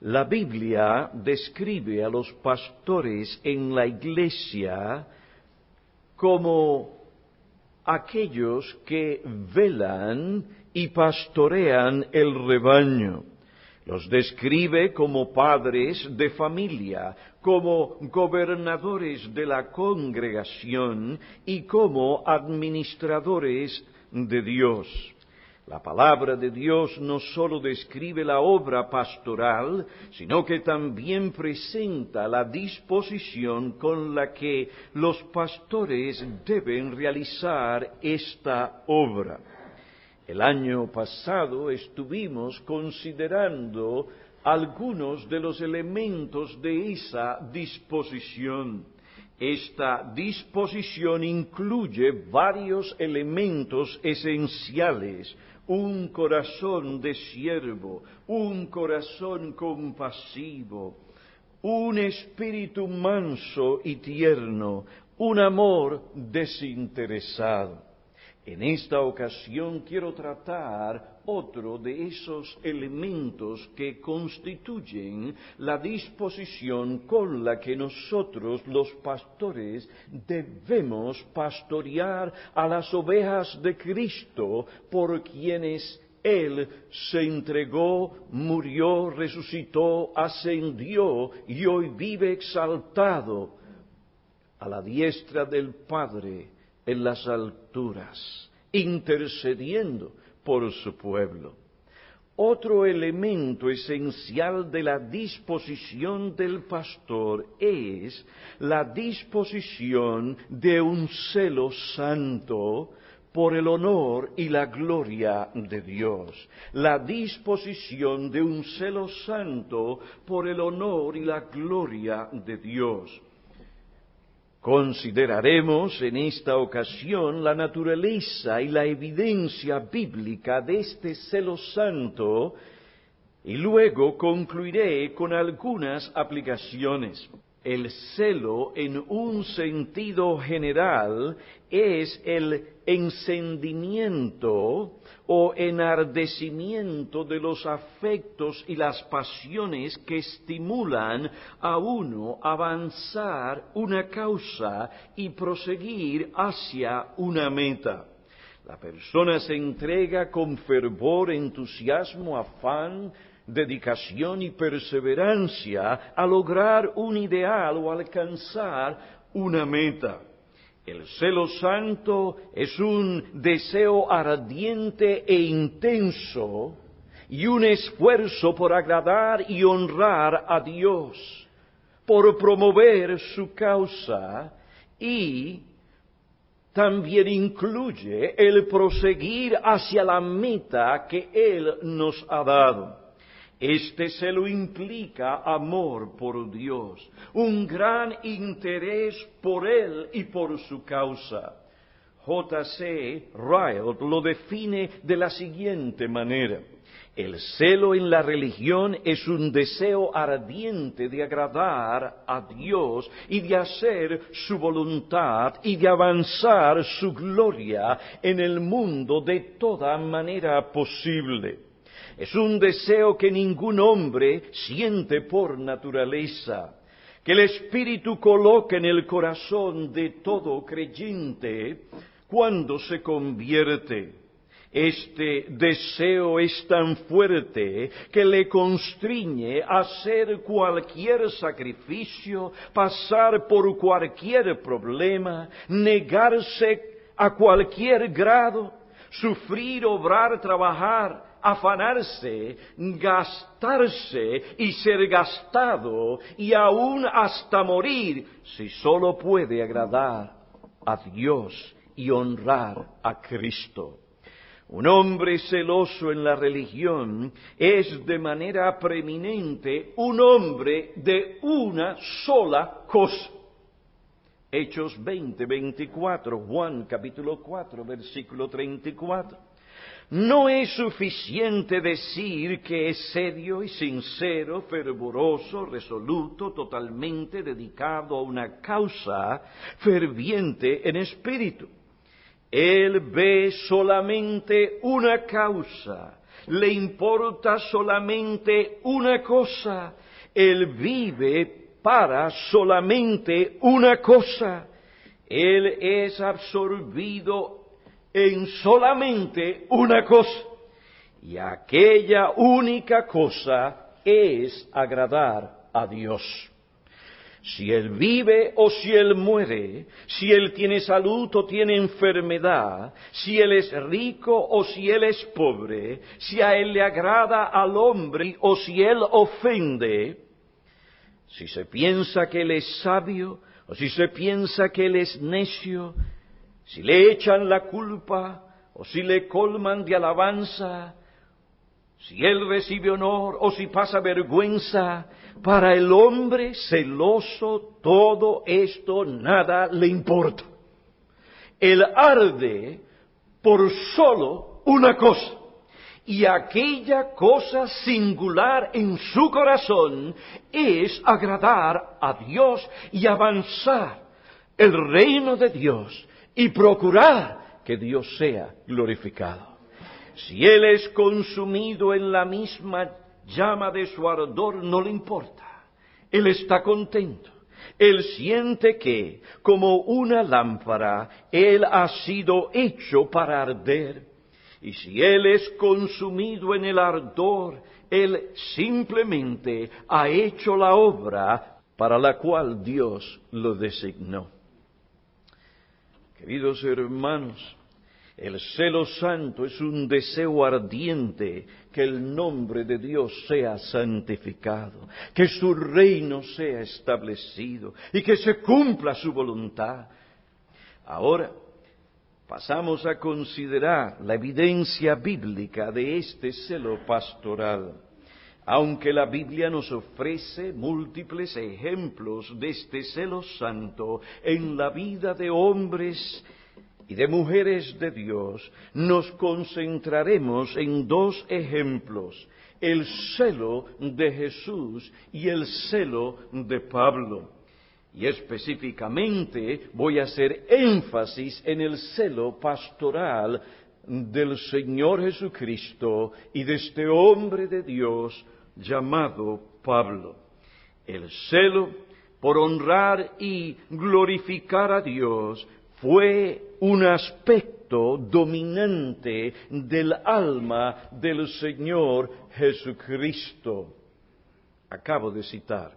La Biblia describe a los pastores en la iglesia como aquellos que velan y pastorean el rebaño. Los describe como padres de familia, como gobernadores de la congregación y como administradores de Dios. La palabra de Dios no sólo describe la obra pastoral, sino que también presenta la disposición con la que los pastores deben realizar esta obra. El año pasado estuvimos considerando algunos de los elementos de esa disposición. Esta disposición incluye varios elementos esenciales un corazón de siervo, un corazón compasivo, un espíritu manso y tierno, un amor desinteresado. En esta ocasión quiero tratar otro de esos elementos que constituyen la disposición con la que nosotros los pastores debemos pastorear a las ovejas de Cristo por quienes Él se entregó, murió, resucitó, ascendió y hoy vive exaltado a la diestra del Padre en las alturas, intercediendo por su pueblo. Otro elemento esencial de la disposición del pastor es la disposición de un celo santo por el honor y la gloria de Dios. La disposición de un celo santo por el honor y la gloria de Dios. Consideraremos en esta ocasión la naturaleza y la evidencia bíblica de este celo santo y luego concluiré con algunas aplicaciones. El celo en un sentido general es el encendimiento o enardecimiento de los afectos y las pasiones que estimulan a uno avanzar una causa y proseguir hacia una meta. La persona se entrega con fervor, entusiasmo, afán, dedicación y perseverancia a lograr un ideal o alcanzar una meta. El celo santo es un deseo ardiente e intenso y un esfuerzo por agradar y honrar a Dios, por promover su causa y también incluye el proseguir hacia la meta que Él nos ha dado. Este celo implica amor por Dios, un gran interés por Él y por su causa. J.C. Ryle lo define de la siguiente manera. El celo en la religión es un deseo ardiente de agradar a Dios y de hacer su voluntad y de avanzar su gloria en el mundo de toda manera posible. Es un deseo que ningún hombre siente por naturaleza, que el Espíritu coloca en el corazón de todo creyente cuando se convierte. Este deseo es tan fuerte que le constriñe a hacer cualquier sacrificio, pasar por cualquier problema, negarse a cualquier grado, sufrir, obrar, trabajar, afanarse, gastarse y ser gastado y aún hasta morir si sólo puede agradar a Dios y honrar a Cristo. Un hombre celoso en la religión es de manera preeminente un hombre de una sola cosa. Hechos 20, 24, Juan capítulo 4, versículo 34. No es suficiente decir que es serio y sincero, fervoroso, resoluto, totalmente dedicado a una causa, ferviente en espíritu. Él ve solamente una causa, le importa solamente una cosa. Él vive para solamente una cosa. Él es absorbido en solamente una cosa. Y aquella única cosa es agradar a Dios. Si Él vive o si Él muere, si Él tiene salud o tiene enfermedad, si Él es rico o si Él es pobre, si a Él le agrada al hombre o si Él ofende, si se piensa que Él es sabio o si se piensa que Él es necio, si le echan la culpa o si le colman de alabanza, si Él recibe honor o si pasa vergüenza, para el hombre celoso todo esto nada le importa. Él arde por solo una cosa. Y aquella cosa singular en su corazón es agradar a Dios y avanzar el reino de Dios y procurar que Dios sea glorificado. Si Él es consumido en la misma llama de su ardor, no le importa. Él está contento. Él siente que, como una lámpara, Él ha sido hecho para arder. Y si Él es consumido en el ardor, Él simplemente ha hecho la obra para la cual Dios lo designó. Queridos hermanos, el celo santo es un deseo ardiente que el nombre de Dios sea santificado, que su reino sea establecido y que se cumpla su voluntad. Ahora pasamos a considerar la evidencia bíblica de este celo pastoral. Aunque la Biblia nos ofrece múltiples ejemplos de este celo santo en la vida de hombres y de mujeres de Dios, nos concentraremos en dos ejemplos, el celo de Jesús y el celo de Pablo. Y específicamente voy a hacer énfasis en el celo pastoral del Señor Jesucristo y de este hombre de Dios llamado Pablo. El celo por honrar y glorificar a Dios fue un aspecto dominante del alma del Señor Jesucristo. Acabo de citar.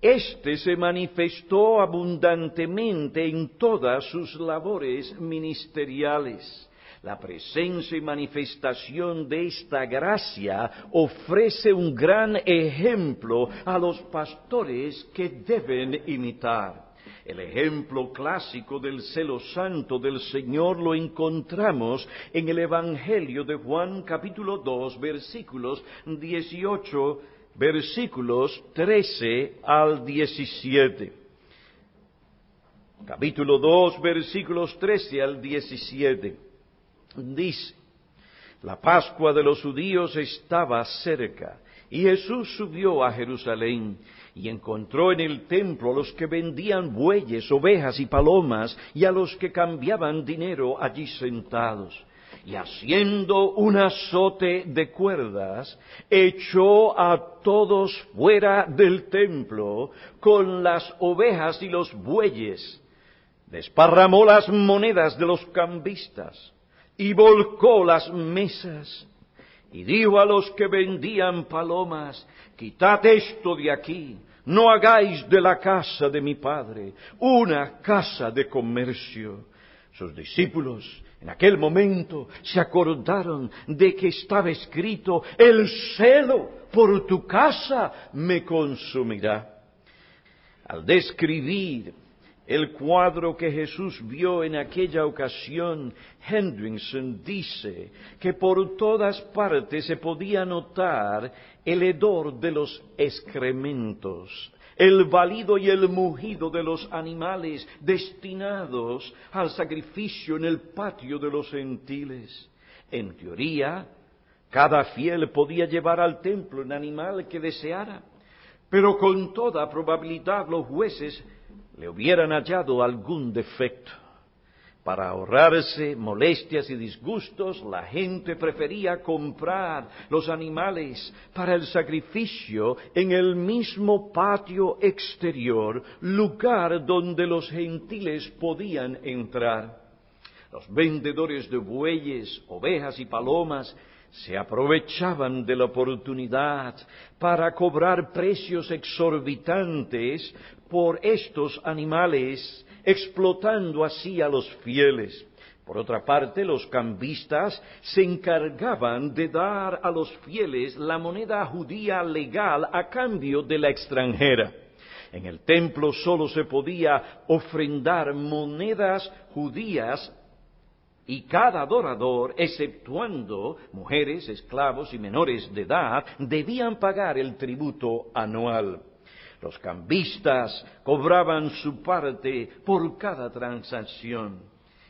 Este se manifestó abundantemente en todas sus labores ministeriales. La presencia y manifestación de esta gracia ofrece un gran ejemplo a los pastores que deben imitar. El ejemplo clásico del celo santo del Señor lo encontramos en el Evangelio de Juan capítulo 2 versículos 18 versículos 13 al 17. Capítulo 2 versículos 13 al 17. Dice, la Pascua de los judíos estaba cerca y Jesús subió a Jerusalén y encontró en el templo a los que vendían bueyes, ovejas y palomas, y a los que cambiaban dinero allí sentados. Y haciendo un azote de cuerdas, echó a todos fuera del templo con las ovejas y los bueyes. Desparramó las monedas de los cambistas y volcó las mesas. Y dijo a los que vendían palomas, quitad esto de aquí, no hagáis de la casa de mi padre una casa de comercio. Sus discípulos en aquel momento se acordaron de que estaba escrito, el celo por tu casa me consumirá. Al describir el cuadro que Jesús vio en aquella ocasión, Hendrickson dice que por todas partes se podía notar el hedor de los excrementos, el balido y el mugido de los animales destinados al sacrificio en el patio de los gentiles. En teoría, cada fiel podía llevar al templo un animal que deseara, pero con toda probabilidad los jueces le hubieran hallado algún defecto. Para ahorrarse molestias y disgustos, la gente prefería comprar los animales para el sacrificio en el mismo patio exterior, lugar donde los gentiles podían entrar. Los vendedores de bueyes, ovejas y palomas se aprovechaban de la oportunidad para cobrar precios exorbitantes por estos animales, explotando así a los fieles. Por otra parte, los cambistas se encargaban de dar a los fieles la moneda judía legal a cambio de la extranjera. En el templo solo se podía ofrendar monedas judías y cada adorador, exceptuando mujeres, esclavos y menores de edad, debían pagar el tributo anual. Los cambistas cobraban su parte por cada transacción.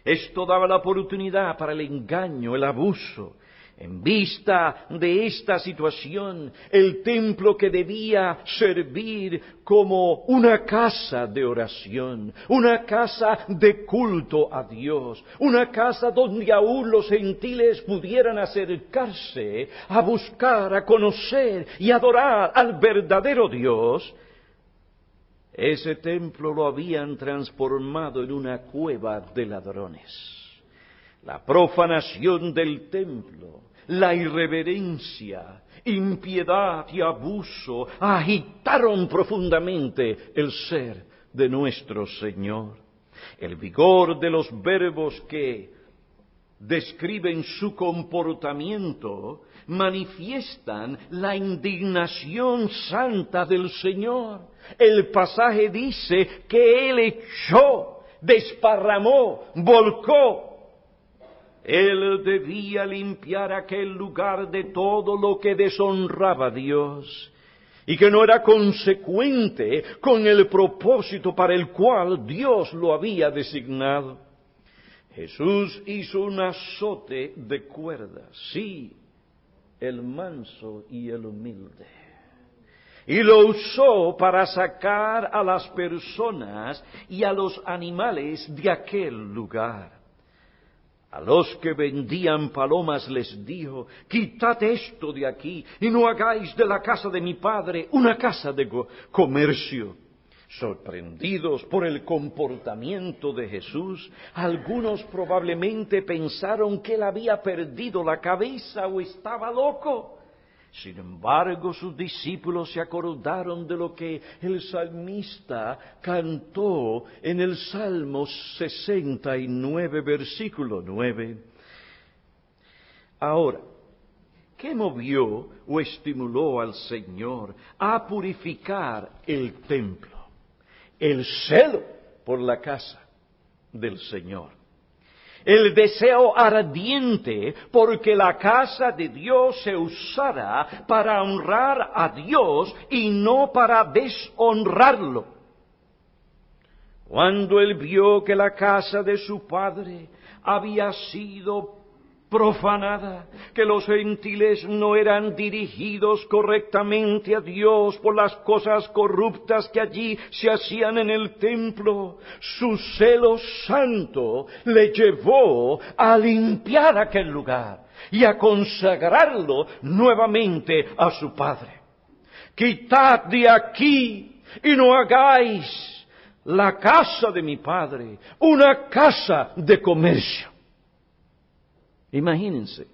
Esto daba la oportunidad para el engaño, el abuso, en vista de esta situación, el templo que debía servir como una casa de oración, una casa de culto a Dios, una casa donde aún los gentiles pudieran acercarse a buscar, a conocer y adorar al verdadero Dios, ese templo lo habían transformado en una cueva de ladrones. La profanación del templo la irreverencia, impiedad y abuso agitaron profundamente el ser de nuestro Señor. El vigor de los verbos que describen su comportamiento manifiestan la indignación santa del Señor. El pasaje dice que Él echó, desparramó, volcó él debía limpiar aquel lugar de todo lo que deshonraba a Dios y que no era consecuente con el propósito para el cual Dios lo había designado. Jesús hizo un azote de cuerdas, sí, el manso y el humilde. Y lo usó para sacar a las personas y a los animales de aquel lugar. A los que vendían palomas les dijo, quitad esto de aquí y no hagáis de la casa de mi padre una casa de comercio. Sorprendidos por el comportamiento de Jesús, algunos probablemente pensaron que él había perdido la cabeza o estaba loco. Sin embargo, sus discípulos se acordaron de lo que el salmista cantó en el Salmo 69, versículo 9. Ahora, ¿qué movió o estimuló al Señor a purificar el templo? El celo por la casa del Señor el deseo ardiente porque la casa de Dios se usara para honrar a Dios y no para deshonrarlo. Cuando él vio que la casa de su padre había sido profanada, que los gentiles no eran dirigidos correctamente a Dios por las cosas corruptas que allí se hacían en el templo. Su celo santo le llevó a limpiar aquel lugar y a consagrarlo nuevamente a su Padre. Quitad de aquí y no hagáis la casa de mi Padre una casa de comercio. Imagínense.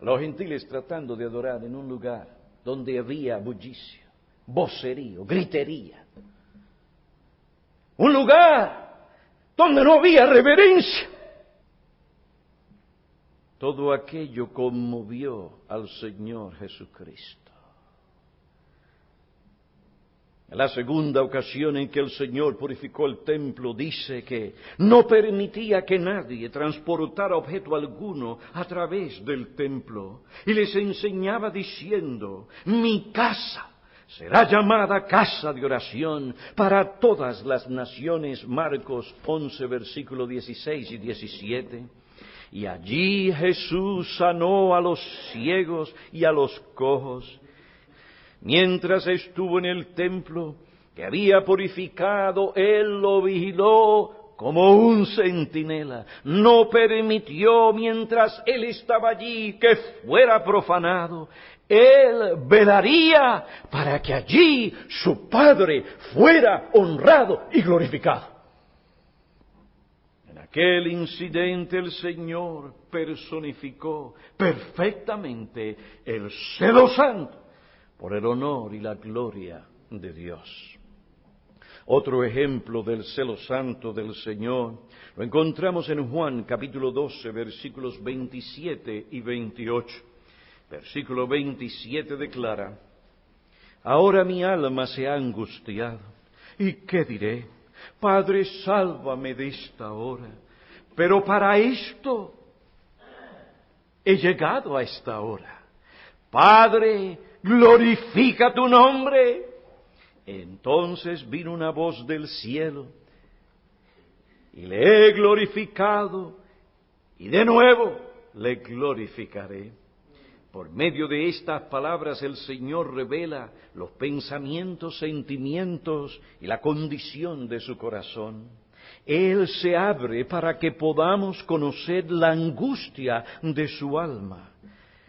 Los gentiles tratando de adorar en un lugar donde había bullicio, vocerío, gritería. Un lugar donde no había reverencia. Todo aquello conmovió al Señor Jesucristo. La segunda ocasión en que el Señor purificó el templo dice que no permitía que nadie transportara objeto alguno a través del templo y les enseñaba diciendo, mi casa será llamada casa de oración para todas las naciones. Marcos 11, versículo 16 y 17. Y allí Jesús sanó a los ciegos y a los cojos Mientras estuvo en el templo, que había purificado, Él lo vigiló como un centinela. No permitió mientras Él estaba allí que fuera profanado. Él velaría para que allí su Padre fuera honrado y glorificado. En aquel incidente el Señor personificó perfectamente el celo santo por el honor y la gloria de Dios. Otro ejemplo del celo santo del Señor lo encontramos en Juan capítulo 12 versículos 27 y 28. Versículo 27 declara, Ahora mi alma se ha angustiado. ¿Y qué diré? Padre, sálvame de esta hora. Pero para esto he llegado a esta hora. Padre, glorifica tu nombre. Entonces vino una voz del cielo y le he glorificado y de nuevo le glorificaré. Por medio de estas palabras el Señor revela los pensamientos, sentimientos y la condición de su corazón. Él se abre para que podamos conocer la angustia de su alma.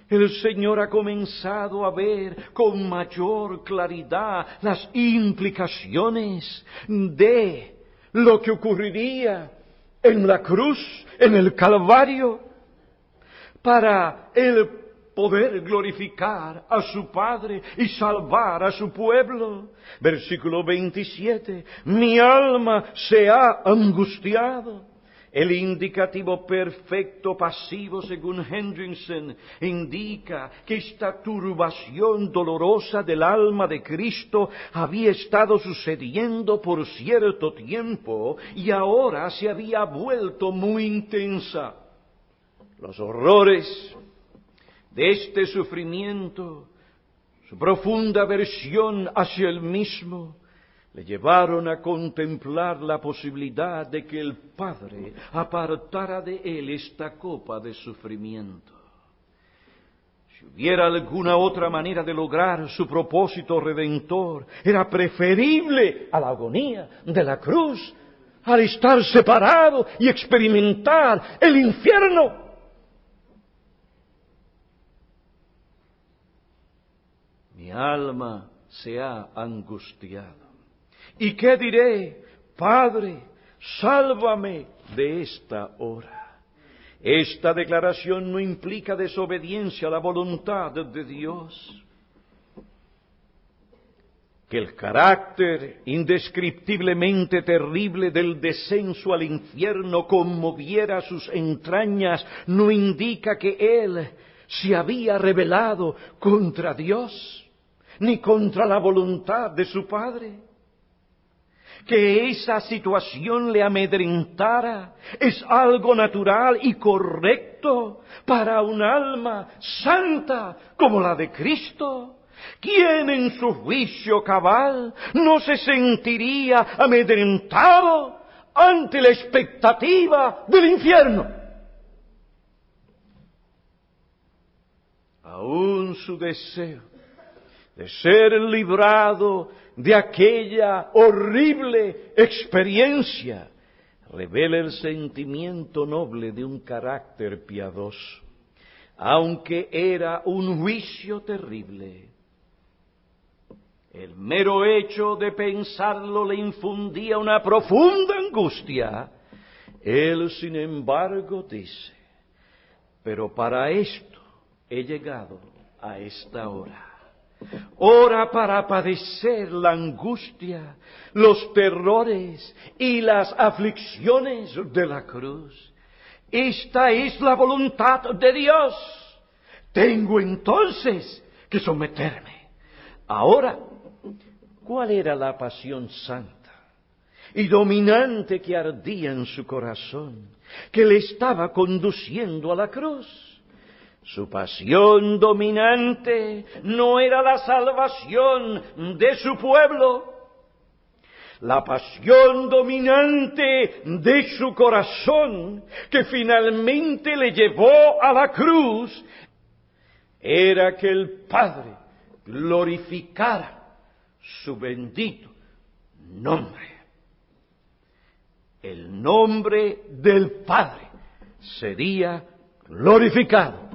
El Señor ha comenzado a ver con mayor claridad las implicaciones de lo que ocurriría en la cruz, en el Calvario, para el poder glorificar a su Padre y salvar a su pueblo. Versículo 27, mi alma se ha angustiado. El indicativo perfecto pasivo, según Hendrickson, indica que esta turbación dolorosa del alma de Cristo había estado sucediendo por cierto tiempo y ahora se había vuelto muy intensa. Los horrores de este sufrimiento, su profunda aversión hacia el mismo, le llevaron a contemplar la posibilidad de que el Padre apartara de él esta copa de sufrimiento. Si hubiera alguna otra manera de lograr su propósito redentor, era preferible a la agonía de la cruz, al estar separado y experimentar el infierno. Mi alma se ha angustiado. ¿Y qué diré? Padre, sálvame de esta hora. Esta declaración no implica desobediencia a la voluntad de Dios. Que el carácter indescriptiblemente terrible del descenso al infierno conmoviera sus entrañas no indica que Él se había rebelado contra Dios ni contra la voluntad de su Padre. Que esa situación le amedrentara es algo natural y correcto para un alma santa como la de Cristo. ¿Quién en su juicio cabal no se sentiría amedrentado ante la expectativa del infierno? Aún su deseo de ser librado de aquella horrible experiencia, revela el sentimiento noble de un carácter piadoso, aunque era un juicio terrible. El mero hecho de pensarlo le infundía una profunda angustia. Él, sin embargo, dice, pero para esto he llegado a esta hora. Ora para padecer la angustia, los terrores y las aflicciones de la cruz. Esta es la voluntad de Dios. Tengo entonces que someterme. Ahora, ¿cuál era la pasión santa y dominante que ardía en su corazón, que le estaba conduciendo a la cruz? Su pasión dominante no era la salvación de su pueblo. La pasión dominante de su corazón, que finalmente le llevó a la cruz, era que el Padre glorificara su bendito nombre. El nombre del Padre sería glorificado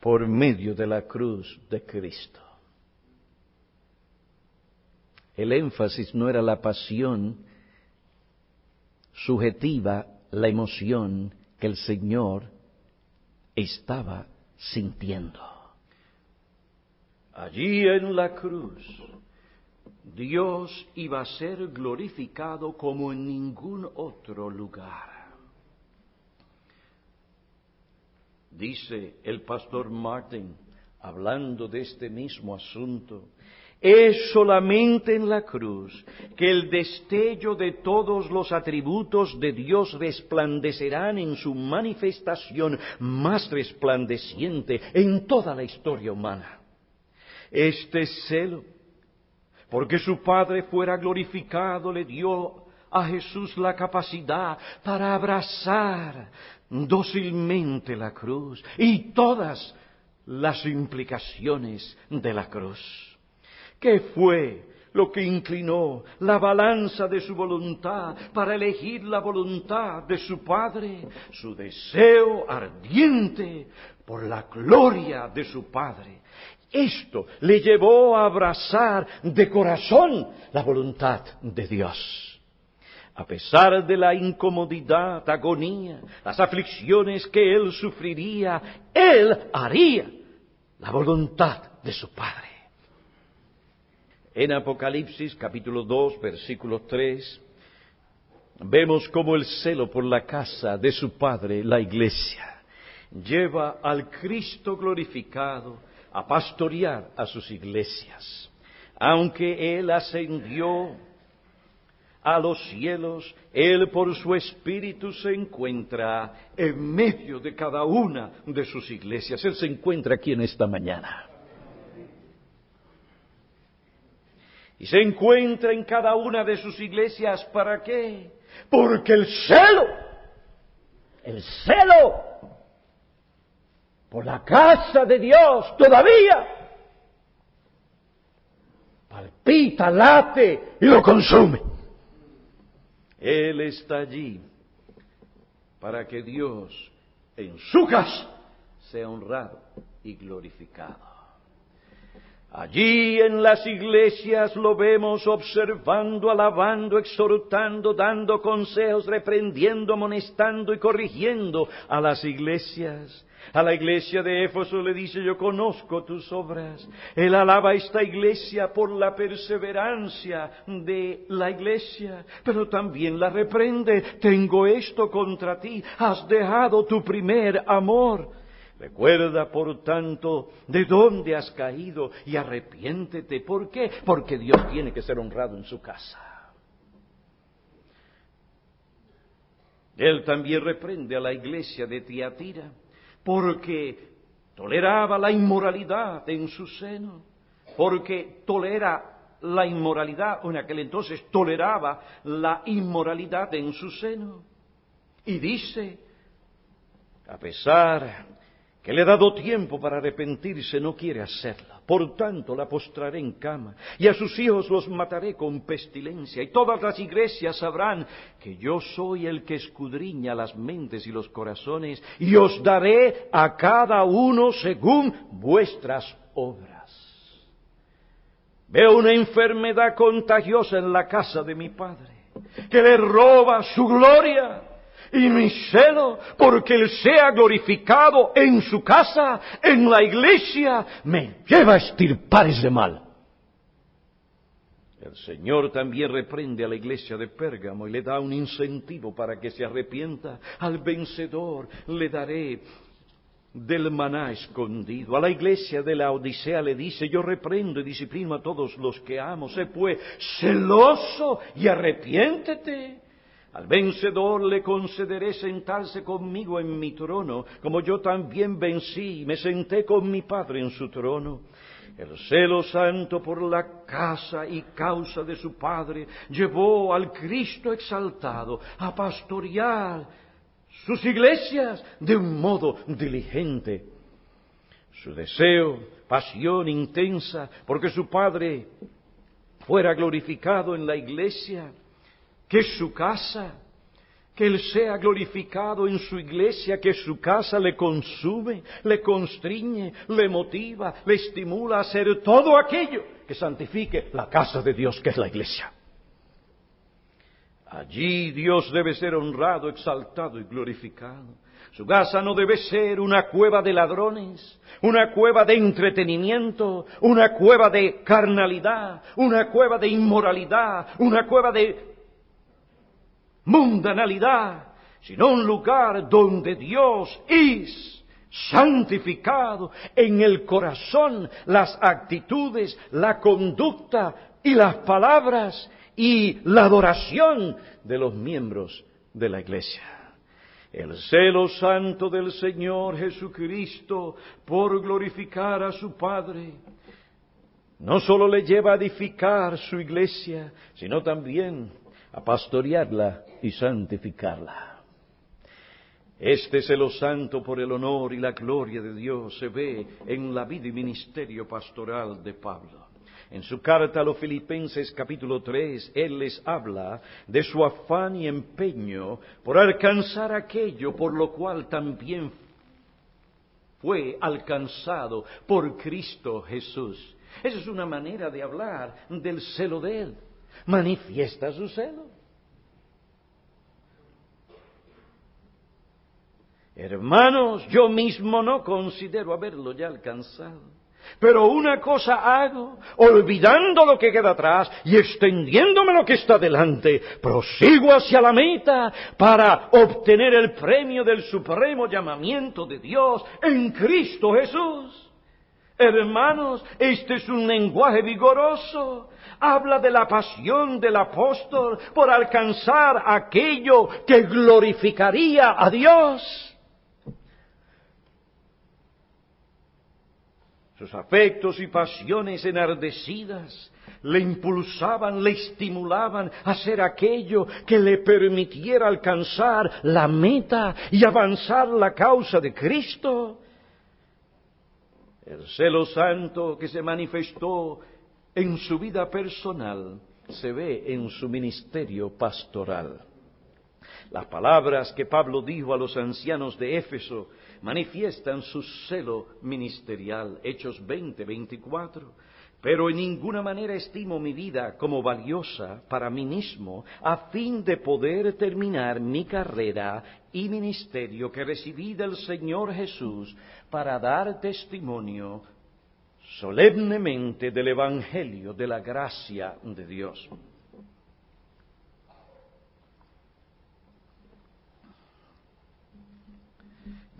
por medio de la cruz de Cristo. El énfasis no era la pasión subjetiva, la emoción que el Señor estaba sintiendo. Allí en la cruz, Dios iba a ser glorificado como en ningún otro lugar. Dice el pastor Martin, hablando de este mismo asunto, es solamente en la cruz que el destello de todos los atributos de Dios resplandecerán en su manifestación más resplandeciente en toda la historia humana. Este celo, porque su Padre fuera glorificado, le dio a Jesús la capacidad para abrazar dócilmente la cruz y todas las implicaciones de la cruz. ¿Qué fue lo que inclinó la balanza de su voluntad para elegir la voluntad de su Padre? Su deseo ardiente por la gloria de su Padre. Esto le llevó a abrazar de corazón la voluntad de Dios. A pesar de la incomodidad, agonía, las aflicciones que él sufriría, él haría la voluntad de su Padre. En Apocalipsis capítulo 2, versículo 3, vemos cómo el celo por la casa de su Padre, la iglesia, lleva al Cristo glorificado a pastorear a sus iglesias. Aunque Él ascendió a los cielos, Él por su Espíritu se encuentra en medio de cada una de sus iglesias. Él se encuentra aquí en esta mañana. Y se encuentra en cada una de sus iglesias. ¿Para qué? Porque el celo, el celo por la casa de Dios todavía palpita, late y lo consume. Él está allí para que Dios en su casa sea honrado y glorificado. Allí en las iglesias lo vemos observando, alabando, exhortando, dando consejos, reprendiendo, amonestando y corrigiendo a las iglesias. A la iglesia de Éfeso le dice, yo conozco tus obras. Él alaba a esta iglesia por la perseverancia de la iglesia, pero también la reprende. Tengo esto contra ti, has dejado tu primer amor. Recuerda, por tanto, de dónde has caído y arrepiéntete. ¿Por qué? Porque Dios tiene que ser honrado en su casa. Él también reprende a la iglesia de Tiatira porque toleraba la inmoralidad en su seno, porque tolera la inmoralidad, o en aquel entonces toleraba la inmoralidad en su seno. Y dice, a pesar que le he dado tiempo para arrepentirse, no quiere hacerla. Por tanto, la postraré en cama, y a sus hijos los mataré con pestilencia, y todas las iglesias sabrán que yo soy el que escudriña las mentes y los corazones, y os daré a cada uno según vuestras obras. Veo una enfermedad contagiosa en la casa de mi padre, que le roba su gloria y mi celo porque Él sea glorificado en su casa, en la iglesia, me lleva a estirpar ese mal. El Señor también reprende a la iglesia de Pérgamo y le da un incentivo para que se arrepienta. Al vencedor le daré del maná escondido. A la iglesia de la Odisea le dice, yo reprendo y disciplino a todos los que amo. Sé pues celoso y arrepiéntete. Al vencedor le concederé sentarse conmigo en mi trono, como yo también vencí y me senté con mi Padre en su trono. El celo santo por la casa y causa de su Padre llevó al Cristo exaltado a pastorear sus iglesias de un modo diligente. Su deseo, pasión intensa, porque su Padre fuera glorificado en la iglesia, que su casa, que Él sea glorificado en su iglesia, que su casa le consume, le constriñe, le motiva, le estimula a hacer todo aquello que santifique la casa de Dios, que es la iglesia. Allí Dios debe ser honrado, exaltado y glorificado. Su casa no debe ser una cueva de ladrones, una cueva de entretenimiento, una cueva de carnalidad, una cueva de inmoralidad, una cueva de mundanalidad, sino un lugar donde Dios es santificado en el corazón, las actitudes, la conducta y las palabras y la adoración de los miembros de la iglesia. El celo santo del Señor Jesucristo por glorificar a su Padre no solo le lleva a edificar su iglesia, sino también a pastorearla y santificarla. Este celo santo por el honor y la gloria de Dios se ve en la vida y ministerio pastoral de Pablo. En su carta a los Filipenses capítulo 3, Él les habla de su afán y empeño por alcanzar aquello por lo cual también fue alcanzado por Cristo Jesús. Esa es una manera de hablar del celo de Él. Manifiesta su celo. Hermanos, yo mismo no considero haberlo ya alcanzado pero una cosa hago, olvidando lo que queda atrás y extendiéndome lo que está delante, prosigo hacia la meta para obtener el premio del supremo llamamiento de Dios en Cristo Jesús. Hermanos, este es un lenguaje vigoroso. Habla de la pasión del apóstol por alcanzar aquello que glorificaría a Dios. Sus afectos y pasiones enardecidas le impulsaban, le estimulaban a hacer aquello que le permitiera alcanzar la meta y avanzar la causa de Cristo. El celo santo que se manifestó en su vida personal se ve en su ministerio pastoral. Las palabras que Pablo dijo a los ancianos de Éfeso manifiestan su celo ministerial. Hechos 20, 24. Pero en ninguna manera estimo mi vida como valiosa para mí mismo, a fin de poder terminar mi carrera y ministerio que recibí del Señor Jesús para dar testimonio solemnemente del Evangelio de la gracia de Dios.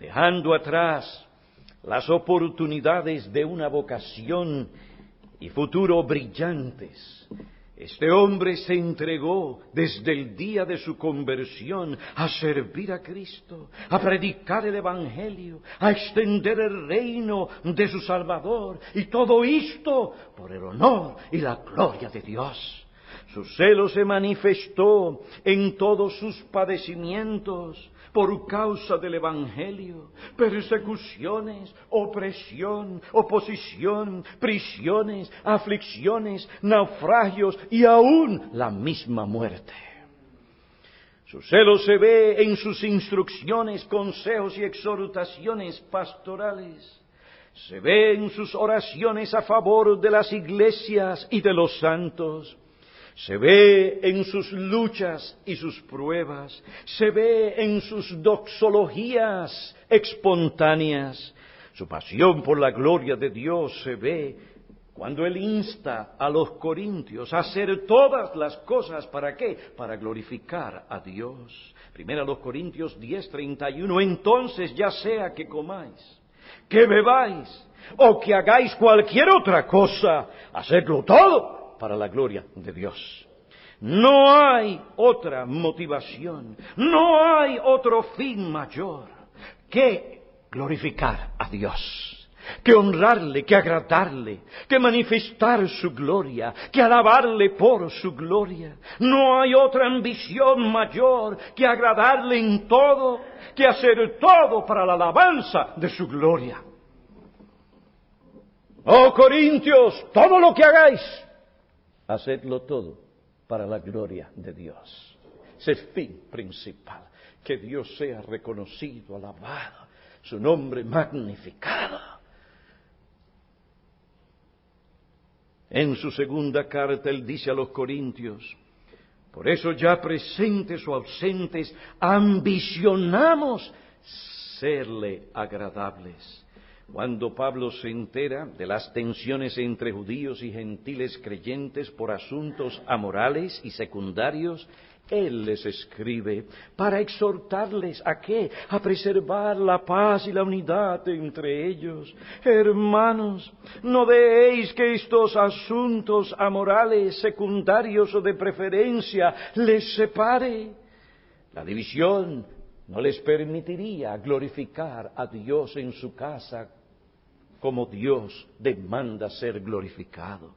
Dejando atrás las oportunidades de una vocación y futuro brillantes. Este hombre se entregó desde el día de su conversión a servir a Cristo, a predicar el Evangelio, a extender el reino de su Salvador, y todo esto por el honor y la gloria de Dios. Su celo se manifestó en todos sus padecimientos, por causa del Evangelio, persecuciones, opresión, oposición, prisiones, aflicciones, naufragios y aún la misma muerte. Su celo se ve en sus instrucciones, consejos y exhortaciones pastorales. Se ve en sus oraciones a favor de las iglesias y de los santos se ve en sus luchas y sus pruebas, se ve en sus doxologías espontáneas, su pasión por la gloria de Dios se ve cuando Él insta a los corintios a hacer todas las cosas, ¿para qué? Para glorificar a Dios. Primero a los Corintios 10:31, entonces ya sea que comáis, que bebáis o que hagáis cualquier otra cosa, hacedlo todo para la gloria de Dios. No hay otra motivación, no hay otro fin mayor que glorificar a Dios, que honrarle, que agradarle, que manifestar su gloria, que alabarle por su gloria. No hay otra ambición mayor que agradarle en todo, que hacer todo para la alabanza de su gloria. Oh Corintios, todo lo que hagáis, hacedlo todo para la gloria de Dios. Es el fin principal, que Dios sea reconocido, alabado, su nombre magnificado. En su segunda carta él dice a los Corintios, por eso ya presentes o ausentes, ambicionamos serle agradables. Cuando Pablo se entera de las tensiones entre judíos y gentiles creyentes por asuntos amorales y secundarios, él les escribe para exhortarles a qué? A preservar la paz y la unidad entre ellos. Hermanos, no deéis que estos asuntos amorales, secundarios o de preferencia les separe. La división no les permitiría glorificar a Dios en su casa como Dios demanda ser glorificado.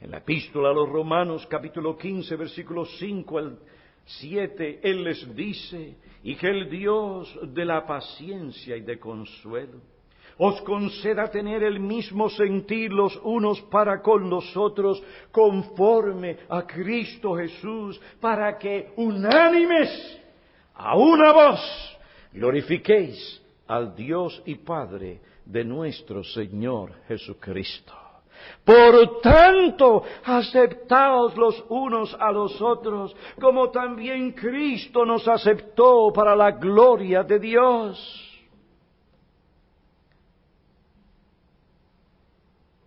En la epístola a los Romanos capítulo 15 versículos 5 al 7, Él les dice, y que el Dios de la paciencia y de consuelo os conceda tener el mismo sentir los unos para con los otros conforme a Cristo Jesús, para que unánimes a una voz glorifiquéis al Dios y Padre de nuestro Señor Jesucristo. Por tanto, aceptaos los unos a los otros, como también Cristo nos aceptó para la gloria de Dios.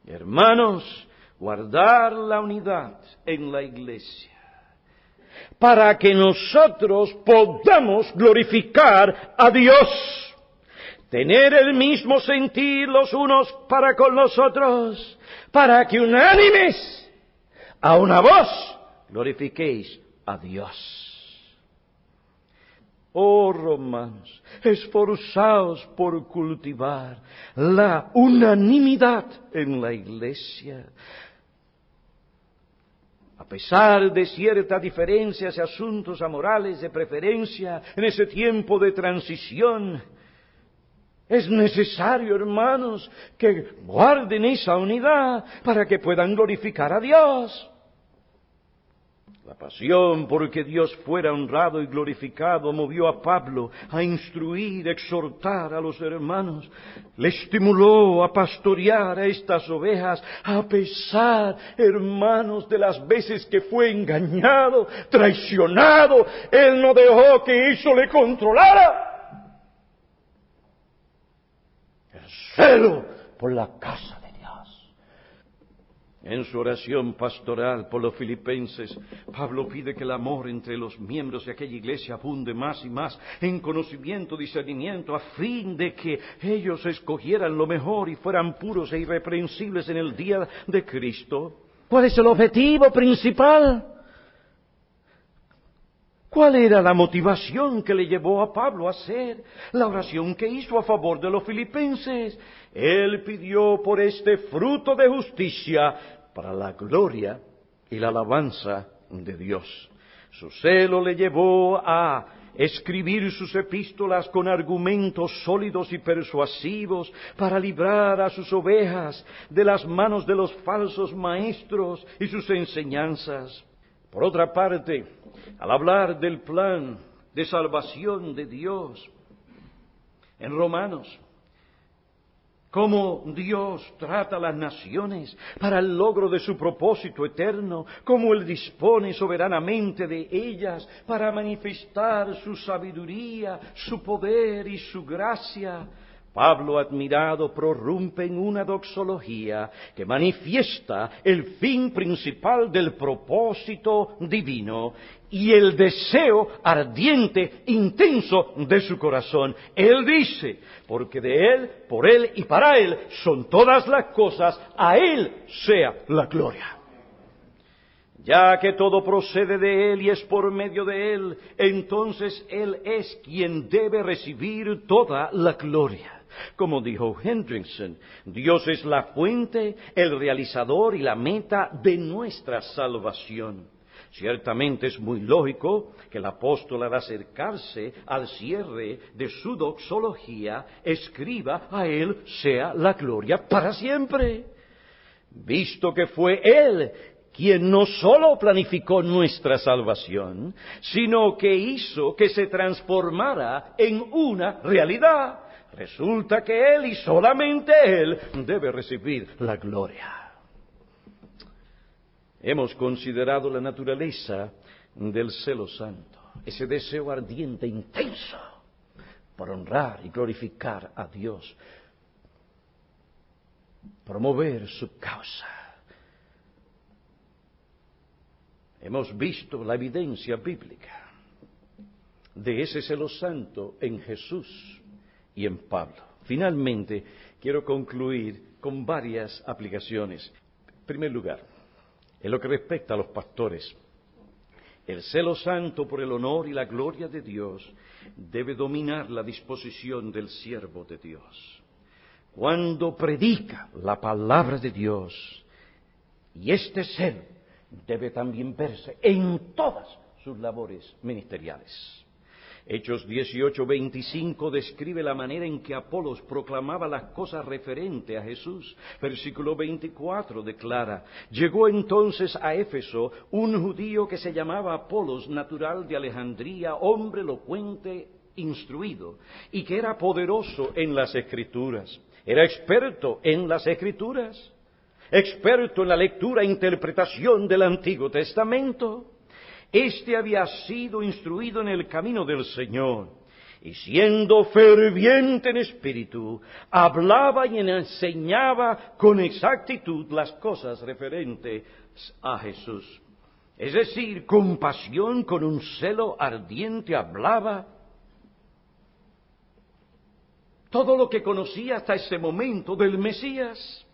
Hermanos, guardar la unidad en la iglesia para que nosotros podamos glorificar a Dios tener el mismo sentir los unos para con los otros, para que unánimes a una voz glorifiquéis a Dios. Oh romanos, esforzaos por cultivar la unanimidad en la iglesia. A pesar de ciertas diferencias y asuntos amorales de preferencia en ese tiempo de transición, es necesario, hermanos, que guarden esa unidad para que puedan glorificar a Dios. La pasión por que Dios fuera honrado y glorificado movió a Pablo a instruir, exhortar a los hermanos. Le estimuló a pastorear a estas ovejas a pesar, hermanos, de las veces que fue engañado, traicionado. Él no dejó que eso le controlara. Celo por la casa de Dios. En su oración pastoral por los filipenses, Pablo pide que el amor entre los miembros de aquella iglesia abunde más y más en conocimiento, discernimiento, a fin de que ellos escogieran lo mejor y fueran puros e irreprensibles en el día de Cristo. ¿Cuál es el objetivo principal? ¿Cuál era la motivación que le llevó a Pablo a hacer la oración que hizo a favor de los filipenses? Él pidió por este fruto de justicia para la gloria y la alabanza de Dios. Su celo le llevó a escribir sus epístolas con argumentos sólidos y persuasivos para librar a sus ovejas de las manos de los falsos maestros y sus enseñanzas. Por otra parte, al hablar del plan de salvación de Dios en Romanos, cómo Dios trata a las naciones para el logro de su propósito eterno, cómo Él dispone soberanamente de ellas para manifestar su sabiduría, su poder y su gracia Pablo, admirado, prorrumpe en una doxología que manifiesta el fin principal del propósito divino y el deseo ardiente, intenso de su corazón. Él dice, porque de Él, por Él y para Él son todas las cosas, a Él sea la gloria. Ya que todo procede de Él y es por medio de Él, entonces Él es quien debe recibir toda la gloria. Como dijo Hendrickson, Dios es la fuente, el realizador y la meta de nuestra salvación. Ciertamente es muy lógico que el apóstol al acercarse al cierre de su doxología escriba a él sea la gloria para siempre, visto que fue él quien no solo planificó nuestra salvación, sino que hizo que se transformara en una realidad. Resulta que Él y solamente Él debe recibir la gloria. Hemos considerado la naturaleza del celo santo, ese deseo ardiente, intenso, por honrar y glorificar a Dios, promover su causa. Hemos visto la evidencia bíblica de ese celo santo en Jesús y en Pablo. Finalmente, quiero concluir con varias aplicaciones. En primer lugar, en lo que respecta a los pastores, el celo santo por el honor y la gloria de Dios debe dominar la disposición del siervo de Dios. Cuando predica la palabra de Dios, y este celo debe también verse en todas sus labores ministeriales. Hechos 18:25 describe la manera en que Apolos proclamaba las cosas referentes a Jesús. Versículo 24 declara, llegó entonces a Éfeso un judío que se llamaba Apolos, natural de Alejandría, hombre elocuente, instruido, y que era poderoso en las escrituras. Era experto en las escrituras, experto en la lectura e interpretación del Antiguo Testamento. Este había sido instruido en el camino del Señor y siendo ferviente en espíritu, hablaba y enseñaba con exactitud las cosas referentes a Jesús. Es decir, con pasión, con un celo ardiente, hablaba todo lo que conocía hasta ese momento del Mesías.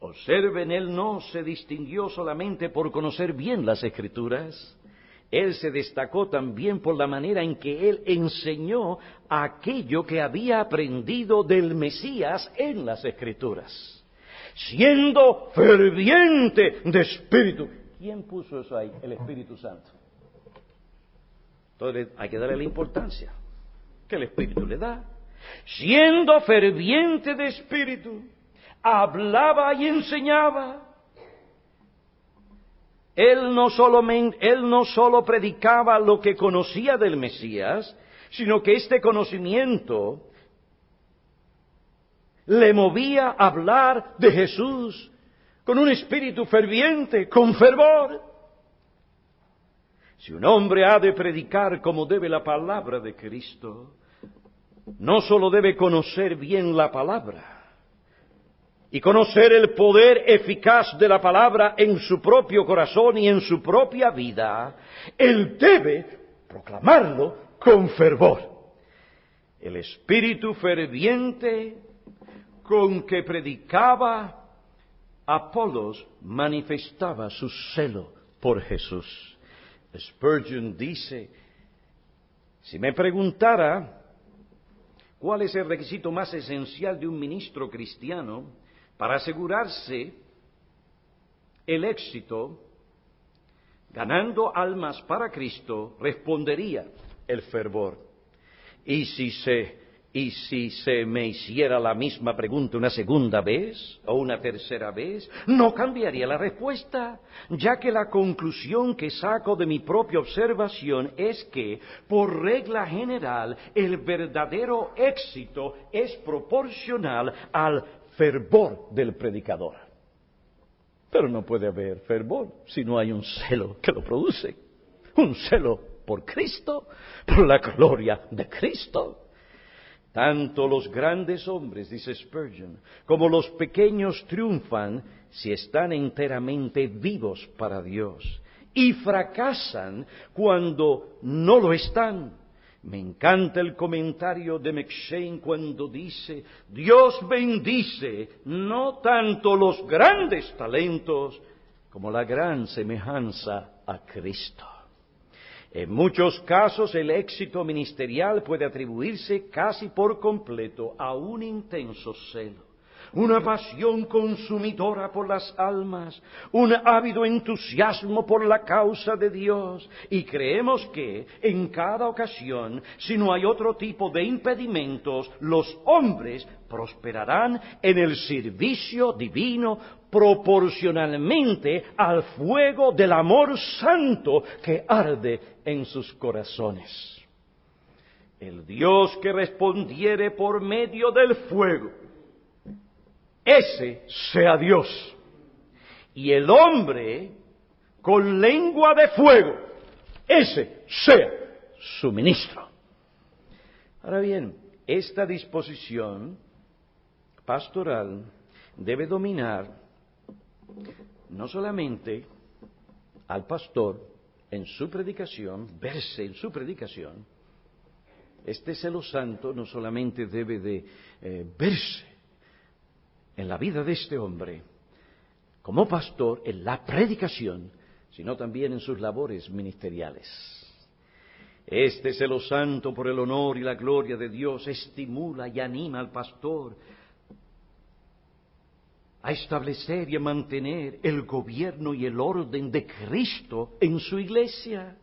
Observen, él no se distinguió solamente por conocer bien las escrituras, él se destacó también por la manera en que él enseñó aquello que había aprendido del Mesías en las escrituras, siendo ferviente de espíritu. ¿Quién puso eso ahí? El Espíritu Santo. Entonces hay que darle la importancia que el Espíritu le da. Siendo ferviente de espíritu hablaba y enseñaba. Él no, solo, él no solo predicaba lo que conocía del Mesías, sino que este conocimiento le movía a hablar de Jesús con un espíritu ferviente, con fervor. Si un hombre ha de predicar como debe la palabra de Cristo, no solo debe conocer bien la palabra, y conocer el poder eficaz de la palabra en su propio corazón y en su propia vida, él debe proclamarlo con fervor. El espíritu ferviente con que predicaba Apolos manifestaba su celo por Jesús. Spurgeon dice, si me preguntara cuál es el requisito más esencial de un ministro cristiano, para asegurarse el éxito, ganando almas para Cristo, respondería el fervor. Y si se y si se me hiciera la misma pregunta una segunda vez o una tercera vez, no cambiaría la respuesta, ya que la conclusión que saco de mi propia observación es que, por regla general, el verdadero éxito es proporcional al fervor del predicador. Pero no puede haber fervor si no hay un celo que lo produce. Un celo por Cristo, por la gloria de Cristo. Tanto los grandes hombres, dice Spurgeon, como los pequeños triunfan si están enteramente vivos para Dios y fracasan cuando no lo están. Me encanta el comentario de McShane cuando dice, Dios bendice no tanto los grandes talentos como la gran semejanza a Cristo. En muchos casos el éxito ministerial puede atribuirse casi por completo a un intenso celo, una pasión consumidora por las almas, un ávido entusiasmo por la causa de Dios. Y creemos que en cada ocasión, si no hay otro tipo de impedimentos, los hombres prosperarán en el servicio divino proporcionalmente al fuego del amor santo que arde en sus corazones. El Dios que respondiere por medio del fuego, ese sea Dios. Y el hombre con lengua de fuego, ese sea su ministro. Ahora bien, esta disposición pastoral debe dominar no solamente al pastor en su predicación, verse en su predicación, este celo santo no solamente debe de eh, verse en la vida de este hombre como pastor en la predicación, sino también en sus labores ministeriales. Este celo santo por el honor y la gloria de Dios estimula y anima al pastor a establecer y a mantener el gobierno y el orden de Cristo en su iglesia.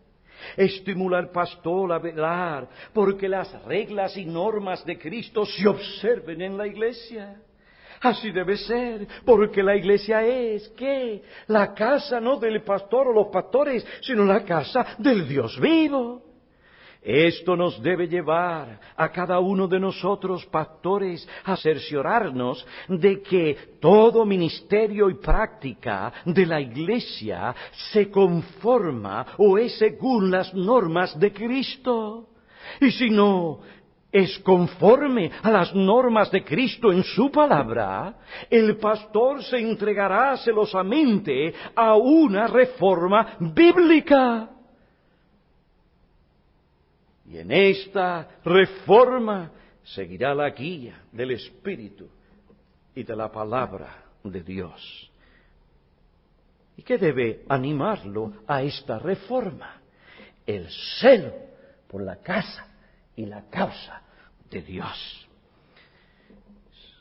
Estimula al pastor a velar porque las reglas y normas de Cristo se observen en la iglesia. Así debe ser, porque la iglesia es, ¿qué? La casa no del pastor o los pastores, sino la casa del Dios vivo. Esto nos debe llevar a cada uno de nosotros, pastores, a cerciorarnos de que todo ministerio y práctica de la Iglesia se conforma o es según las normas de Cristo. Y si no es conforme a las normas de Cristo en su palabra, el pastor se entregará celosamente a una reforma bíblica. Y en esta reforma seguirá la guía del Espíritu y de la palabra de Dios. ¿Y qué debe animarlo a esta reforma? El celo por la casa y la causa de Dios.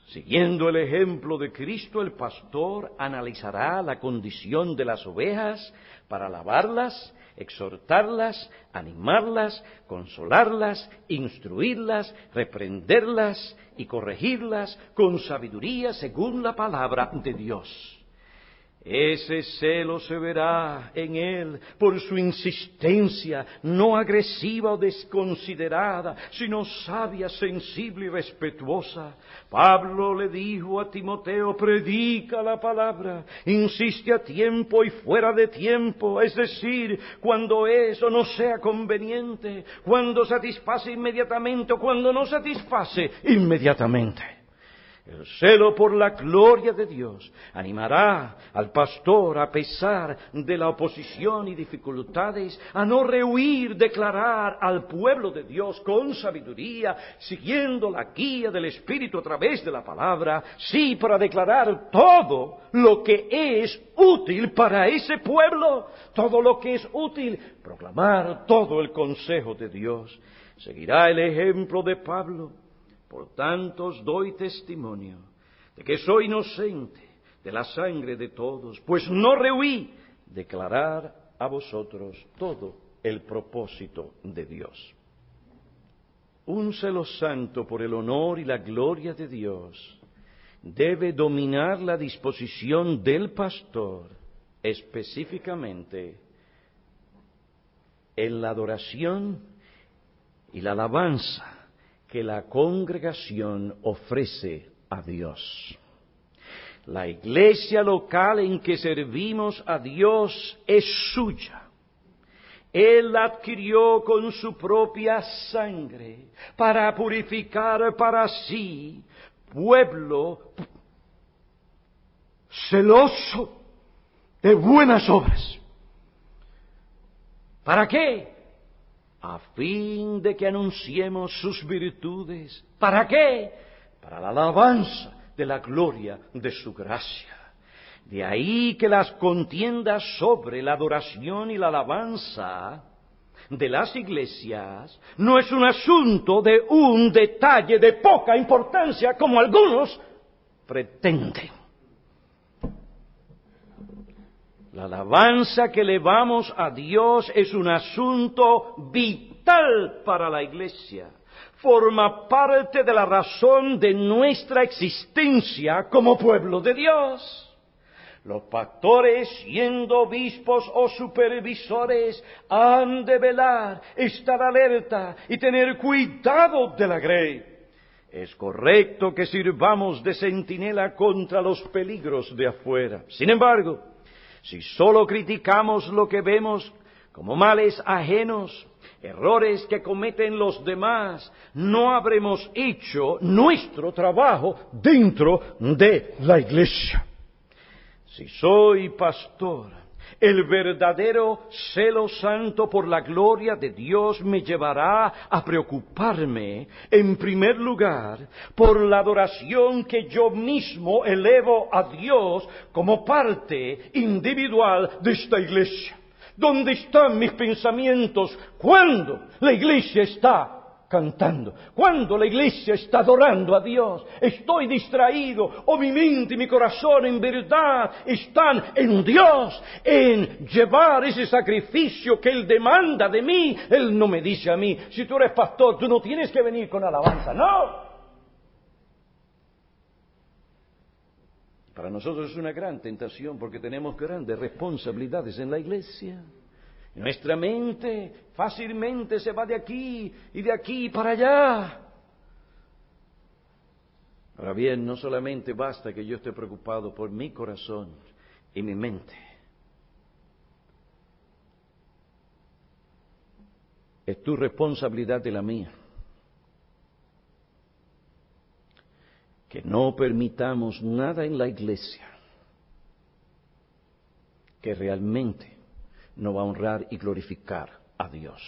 Siguiendo el ejemplo de Cristo, el pastor analizará la condición de las ovejas para lavarlas exhortarlas, animarlas, consolarlas, instruirlas, reprenderlas y corregirlas con sabiduría según la palabra de Dios. Ese celo se verá en él por su insistencia, no agresiva o desconsiderada, sino sabia, sensible y respetuosa. Pablo le dijo a Timoteo, predica la palabra, insiste a tiempo y fuera de tiempo, es decir, cuando eso no sea conveniente, cuando satisface inmediatamente o cuando no satisface inmediatamente. El celo por la gloria de Dios animará al pastor, a pesar de la oposición y dificultades, a no rehuir declarar al pueblo de Dios con sabiduría, siguiendo la guía del Espíritu a través de la palabra, sí, para declarar todo lo que es útil para ese pueblo, todo lo que es útil, proclamar todo el consejo de Dios. Seguirá el ejemplo de Pablo por tanto os doy testimonio de que soy inocente de la sangre de todos, pues no rehuí declarar a vosotros todo el propósito de Dios. Un celo santo por el honor y la gloria de Dios debe dominar la disposición del pastor específicamente en la adoración y la alabanza que la congregación ofrece a Dios. La iglesia local en que servimos a Dios es suya. Él adquirió con su propia sangre para purificar para sí pueblo celoso de buenas obras. ¿Para qué? A fin de que anunciemos sus virtudes. ¿Para qué? Para la alabanza de la gloria de su gracia. De ahí que las contiendas sobre la adoración y la alabanza de las iglesias no es un asunto de un detalle de poca importancia como algunos pretenden. La alabanza que elevamos a Dios es un asunto vital para la iglesia. Forma parte de la razón de nuestra existencia como pueblo de Dios. Los pastores, siendo obispos o supervisores, han de velar, estar alerta y tener cuidado de la grey. Es correcto que sirvamos de centinela contra los peligros de afuera. Sin embargo, si solo criticamos lo que vemos como males ajenos, errores que cometen los demás, no habremos hecho nuestro trabajo dentro de la iglesia. Si soy pastor, el verdadero celo santo por la gloria de Dios me llevará a preocuparme, en primer lugar, por la adoración que yo mismo elevo a Dios como parte individual de esta iglesia. ¿Dónde están mis pensamientos cuando la iglesia está cantando. Cuando la iglesia está adorando a Dios, estoy distraído o mi mente y mi corazón en verdad están en Dios, en llevar ese sacrificio que Él demanda de mí. Él no me dice a mí, si tú eres pastor, tú no tienes que venir con alabanza, no. Para nosotros es una gran tentación porque tenemos grandes responsabilidades en la iglesia. Nuestra mente fácilmente se va de aquí y de aquí para allá. Ahora bien, no solamente basta que yo esté preocupado por mi corazón y mi mente. Es tu responsabilidad y la mía. Que no permitamos nada en la iglesia que realmente no va a honrar y glorificar a Dios.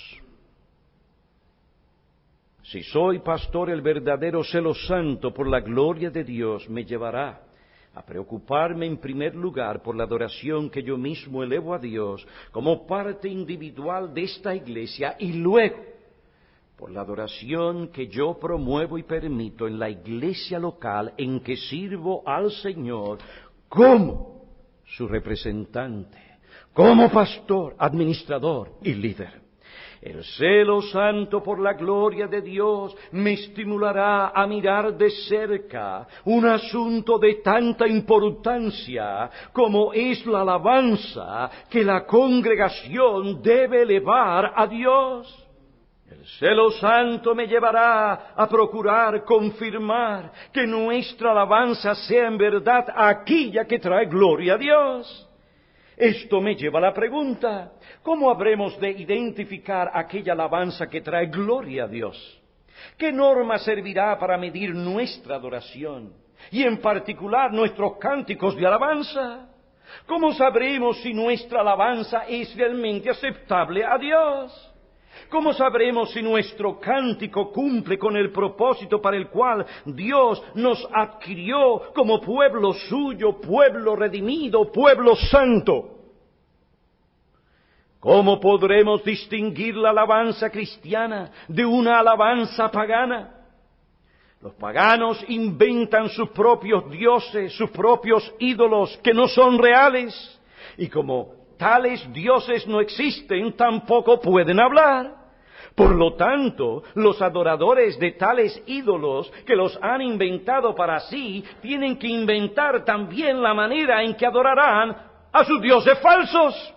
Si soy pastor, el verdadero celo santo por la gloria de Dios me llevará a preocuparme en primer lugar por la adoración que yo mismo elevo a Dios como parte individual de esta iglesia y luego por la adoración que yo promuevo y permito en la iglesia local en que sirvo al Señor como su representante como pastor, administrador y líder. El celo santo por la gloria de Dios me estimulará a mirar de cerca un asunto de tanta importancia como es la alabanza que la congregación debe elevar a Dios. El celo santo me llevará a procurar confirmar que nuestra alabanza sea en verdad aquella que trae gloria a Dios. Esto me lleva a la pregunta, ¿cómo habremos de identificar aquella alabanza que trae gloria a Dios? ¿Qué norma servirá para medir nuestra adoración? Y en particular nuestros cánticos de alabanza. ¿Cómo sabremos si nuestra alabanza es realmente aceptable a Dios? ¿Cómo sabremos si nuestro cántico cumple con el propósito para el cual Dios nos adquirió como pueblo suyo, pueblo redimido, pueblo santo? ¿Cómo podremos distinguir la alabanza cristiana de una alabanza pagana? Los paganos inventan sus propios dioses, sus propios ídolos que no son reales. Y como tales dioses no existen, tampoco pueden hablar. Por lo tanto, los adoradores de tales ídolos que los han inventado para sí, tienen que inventar también la manera en que adorarán a sus dioses falsos.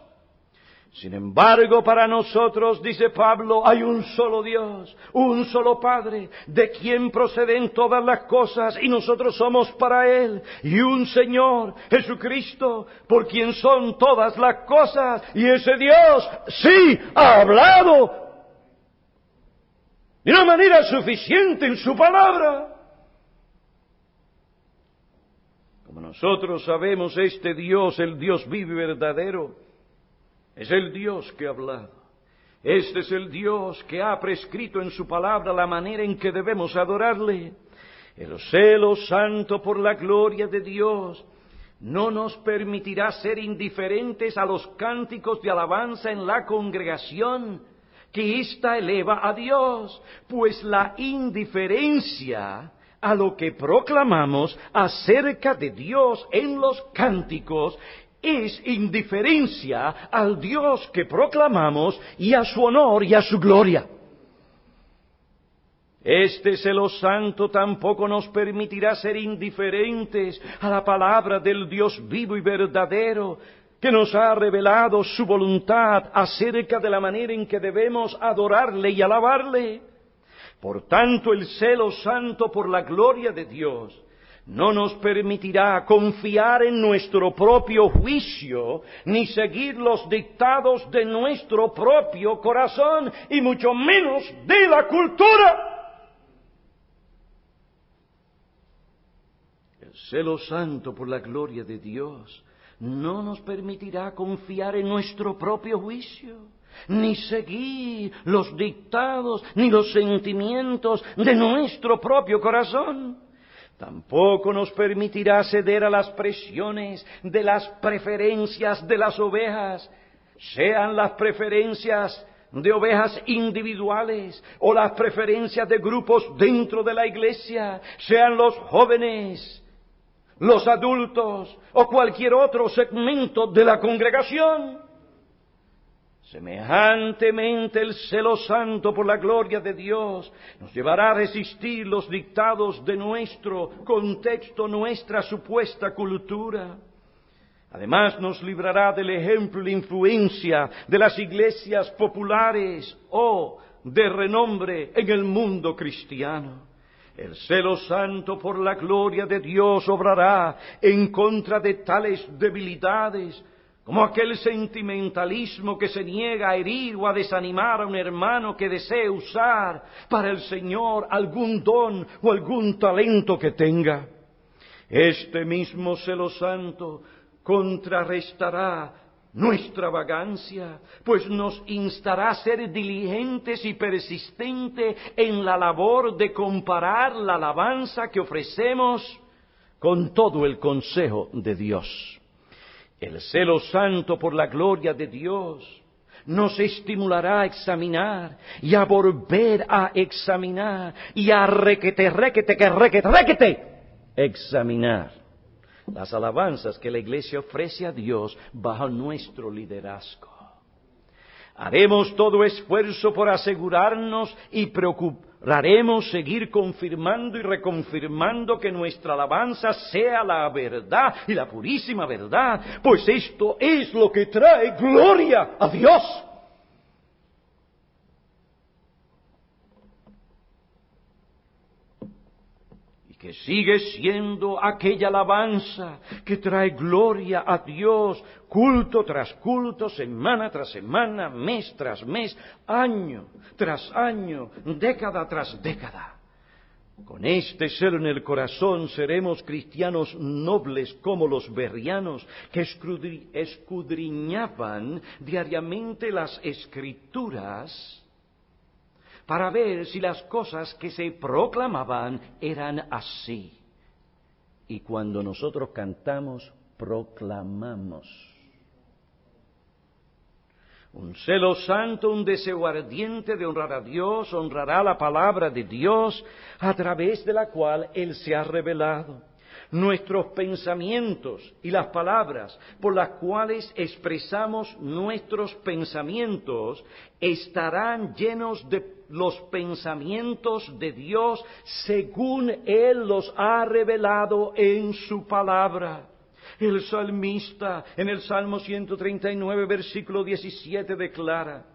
Sin embargo, para nosotros, dice Pablo, hay un solo Dios, un solo Padre, de quien proceden todas las cosas y nosotros somos para Él, y un Señor, Jesucristo, por quien son todas las cosas, y ese Dios sí ha hablado de una manera suficiente en su palabra. Como nosotros sabemos, este Dios, el Dios vivo y verdadero, es el Dios que ha hablado. Este es el Dios que ha prescrito en su palabra la manera en que debemos adorarle. El celo santo por la gloria de Dios no nos permitirá ser indiferentes a los cánticos de alabanza en la congregación que ésta eleva a Dios, pues la indiferencia a lo que proclamamos acerca de Dios en los cánticos es indiferencia al Dios que proclamamos y a su honor y a su gloria. Este celo santo tampoco nos permitirá ser indiferentes a la palabra del Dios vivo y verdadero, que nos ha revelado su voluntad acerca de la manera en que debemos adorarle y alabarle. Por tanto, el celo santo por la gloria de Dios no nos permitirá confiar en nuestro propio juicio, ni seguir los dictados de nuestro propio corazón, y mucho menos de la cultura. El celo santo por la gloria de Dios no nos permitirá confiar en nuestro propio juicio, ni seguir los dictados, ni los sentimientos de nuestro propio corazón. Tampoco nos permitirá ceder a las presiones de las preferencias de las ovejas, sean las preferencias de ovejas individuales o las preferencias de grupos dentro de la iglesia, sean los jóvenes, los adultos o cualquier otro segmento de la congregación. Semejantemente el celo santo por la gloria de Dios nos llevará a resistir los dictados de nuestro contexto, nuestra supuesta cultura. Además nos librará del ejemplo la influencia de las iglesias populares o de renombre en el mundo cristiano. El celo santo por la gloria de Dios obrará en contra de tales debilidades, como aquel sentimentalismo que se niega a herir o a desanimar a un hermano que desee usar para el Señor algún don o algún talento que tenga. Este mismo celo santo contrarrestará nuestra vagancia, pues nos instará a ser diligentes y persistentes en la labor de comparar la alabanza que ofrecemos con todo el consejo de Dios. El celo santo por la gloria de Dios nos estimulará a examinar y a volver a examinar y a requete, requete, que requete, requete, examinar las alabanzas que la iglesia ofrece a Dios bajo nuestro liderazgo. Haremos todo esfuerzo por asegurarnos y procuraremos seguir confirmando y reconfirmando que nuestra alabanza sea la verdad y la purísima verdad, pues esto es lo que trae gloria a Dios. Que sigue siendo aquella alabanza que trae gloria a Dios, culto tras culto, semana tras semana, mes tras mes, año tras año, década tras década. Con este ser en el corazón seremos cristianos nobles como los berrianos que escudriñaban diariamente las escrituras para ver si las cosas que se proclamaban eran así. Y cuando nosotros cantamos, proclamamos. Un celo santo, un deseo ardiente de honrar a Dios, honrará la palabra de Dios a través de la cual Él se ha revelado nuestros pensamientos y las palabras por las cuales expresamos nuestros pensamientos estarán llenos de los pensamientos de Dios según Él los ha revelado en su palabra. El salmista en el Salmo 139, versículo 17 declara,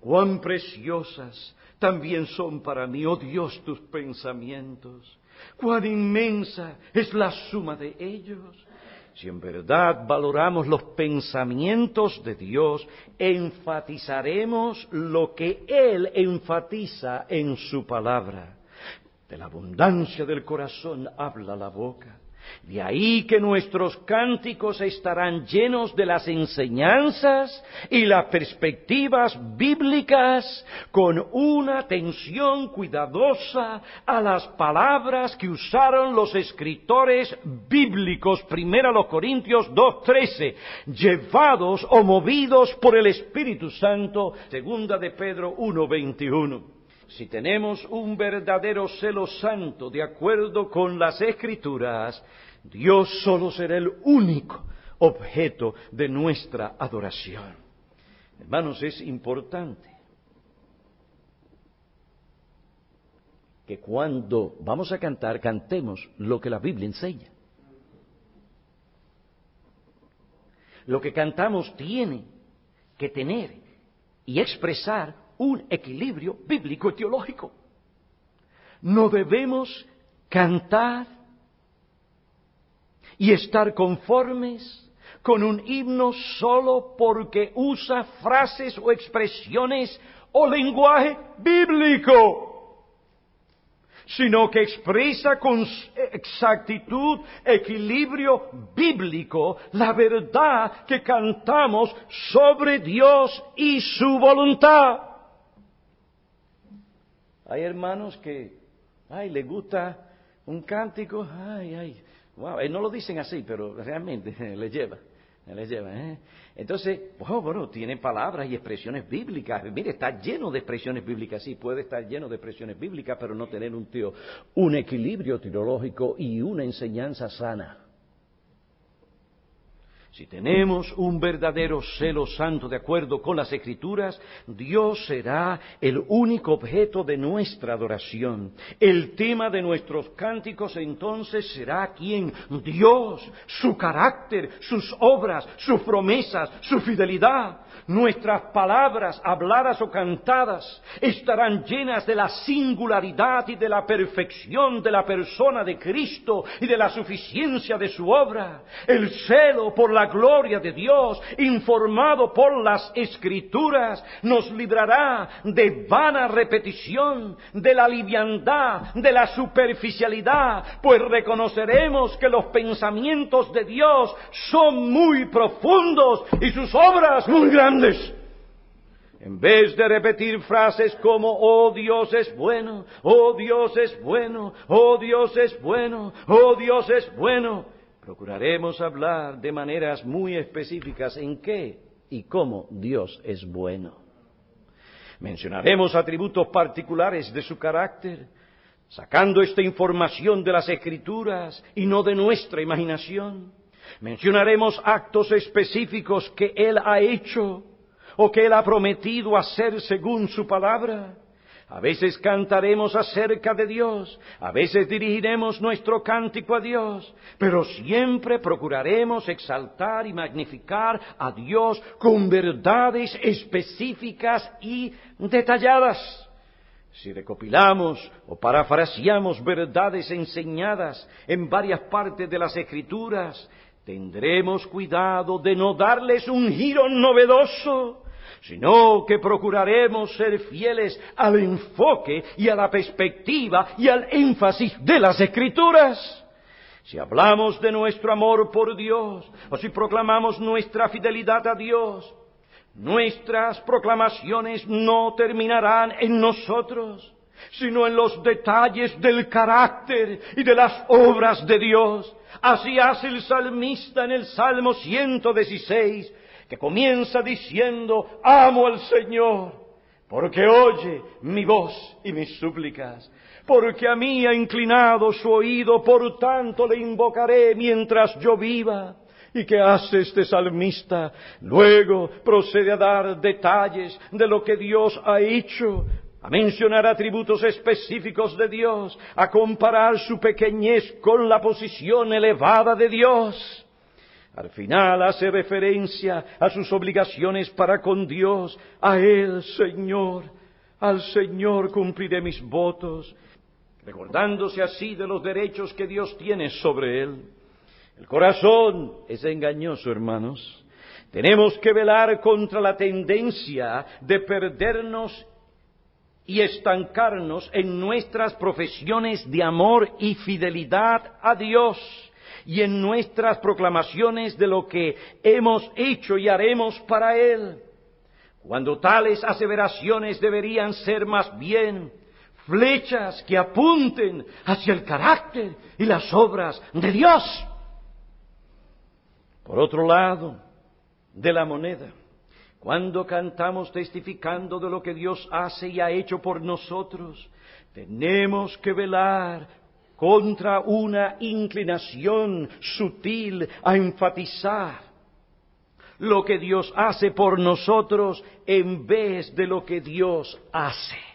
cuán preciosas también son para mí, oh Dios, tus pensamientos cuán inmensa es la suma de ellos. Si en verdad valoramos los pensamientos de Dios, enfatizaremos lo que Él enfatiza en su palabra. De la abundancia del corazón habla la boca. De ahí que nuestros cánticos estarán llenos de las enseñanzas y las perspectivas bíblicas con una atención cuidadosa a las palabras que usaron los escritores bíblicos, primero los Corintios 2.13, llevados o movidos por el Espíritu Santo, segunda de Pedro 1.21. si tenemos un verdadero celo santo de acuerdo con las escrituras, Dios solo será el único objeto de nuestra adoración. Hermanos, es importante que cuando vamos a cantar, cantemos lo que la Biblia enseña. Lo que cantamos tiene que tener y expresar un equilibrio bíblico y teológico. No debemos cantar y estar conformes con un himno solo porque usa frases o expresiones o lenguaje bíblico sino que expresa con exactitud, equilibrio bíblico, la verdad que cantamos sobre Dios y su voluntad. Hay hermanos que, ay, le gusta un cántico, ay, ay, wow, no lo dicen así, pero realmente le lleva. Le lleva, ¿eh? Entonces, oh, bueno, tiene palabras y expresiones bíblicas. Mire, está lleno de expresiones bíblicas. Sí, puede estar lleno de expresiones bíblicas, pero no tener un, tío, un equilibrio teológico y una enseñanza sana. Si tenemos un verdadero celo santo de acuerdo con las escrituras, Dios será el único objeto de nuestra adoración. El tema de nuestros cánticos entonces será quién? Dios, su carácter, sus obras, sus promesas, su fidelidad. Nuestras palabras, habladas o cantadas, estarán llenas de la singularidad y de la perfección de la persona de Cristo y de la suficiencia de su obra. El celo por la gloria de Dios, informado por las escrituras, nos librará de vana repetición, de la liviandad, de la superficialidad, pues reconoceremos que los pensamientos de Dios son muy profundos y sus obras muy grandes. En vez de repetir frases como, oh Dios es bueno, oh Dios es bueno, oh Dios es bueno, oh Dios es bueno, procuraremos hablar de maneras muy específicas en qué y cómo Dios es bueno. Mencionaremos atributos particulares de su carácter, sacando esta información de las escrituras y no de nuestra imaginación. Mencionaremos actos específicos que Él ha hecho o que Él ha prometido hacer según su palabra. A veces cantaremos acerca de Dios, a veces dirigiremos nuestro cántico a Dios, pero siempre procuraremos exaltar y magnificar a Dios con verdades específicas y detalladas. Si recopilamos o parafraseamos verdades enseñadas en varias partes de las Escrituras, tendremos cuidado de no darles un giro novedoso, sino que procuraremos ser fieles al enfoque y a la perspectiva y al énfasis de las escrituras. Si hablamos de nuestro amor por Dios, o si proclamamos nuestra fidelidad a Dios, nuestras proclamaciones no terminarán en nosotros, sino en los detalles del carácter y de las obras de Dios. Así hace el salmista en el Salmo 116, que comienza diciendo, amo al Señor, porque oye mi voz y mis súplicas, porque a mí ha inclinado su oído, por tanto le invocaré mientras yo viva. ¿Y qué hace este salmista? Luego procede a dar detalles de lo que Dios ha hecho a mencionar atributos específicos de Dios, a comparar su pequeñez con la posición elevada de Dios. Al final hace referencia a sus obligaciones para con Dios, a Él, Señor, al Señor cumpliré mis votos, recordándose así de los derechos que Dios tiene sobre Él. El corazón es engañoso, hermanos. Tenemos que velar contra la tendencia de perdernos y estancarnos en nuestras profesiones de amor y fidelidad a Dios y en nuestras proclamaciones de lo que hemos hecho y haremos para Él, cuando tales aseveraciones deberían ser más bien flechas que apunten hacia el carácter y las obras de Dios. Por otro lado de la moneda, cuando cantamos testificando de lo que Dios hace y ha hecho por nosotros, tenemos que velar contra una inclinación sutil a enfatizar lo que Dios hace por nosotros en vez de lo que Dios hace.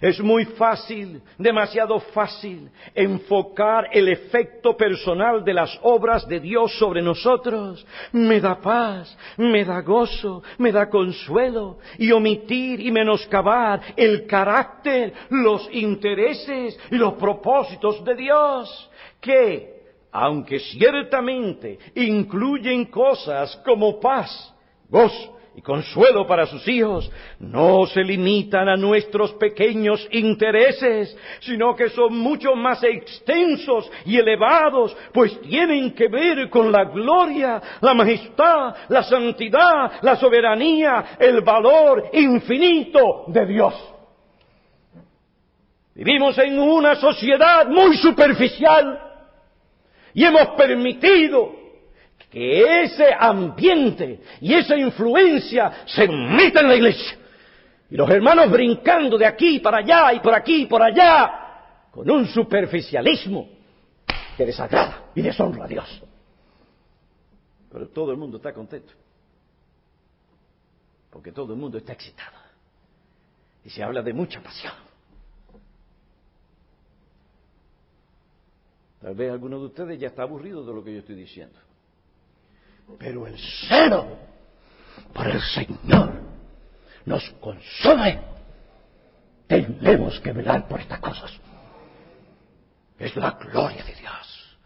Es muy fácil, demasiado fácil, enfocar el efecto personal de las obras de Dios sobre nosotros. Me da paz, me da gozo, me da consuelo y omitir y menoscabar el carácter, los intereses y los propósitos de Dios, que, aunque ciertamente incluyen cosas como paz, gozo, y consuelo para sus hijos no se limitan a nuestros pequeños intereses, sino que son mucho más extensos y elevados, pues tienen que ver con la gloria, la majestad, la santidad, la soberanía, el valor infinito de Dios. Vivimos en una sociedad muy superficial y hemos permitido que ese ambiente y esa influencia se meta en la iglesia. Y los hermanos brincando de aquí para allá y por aquí y por allá, con un superficialismo que desagrada y deshonra a Dios. Pero todo el mundo está contento. Porque todo el mundo está excitado. Y se habla de mucha pasión. Tal vez alguno de ustedes ya está aburrido de lo que yo estoy diciendo. Pero el celo por el Señor nos consume. Tenemos que velar por estas cosas. Es la gloria de Dios.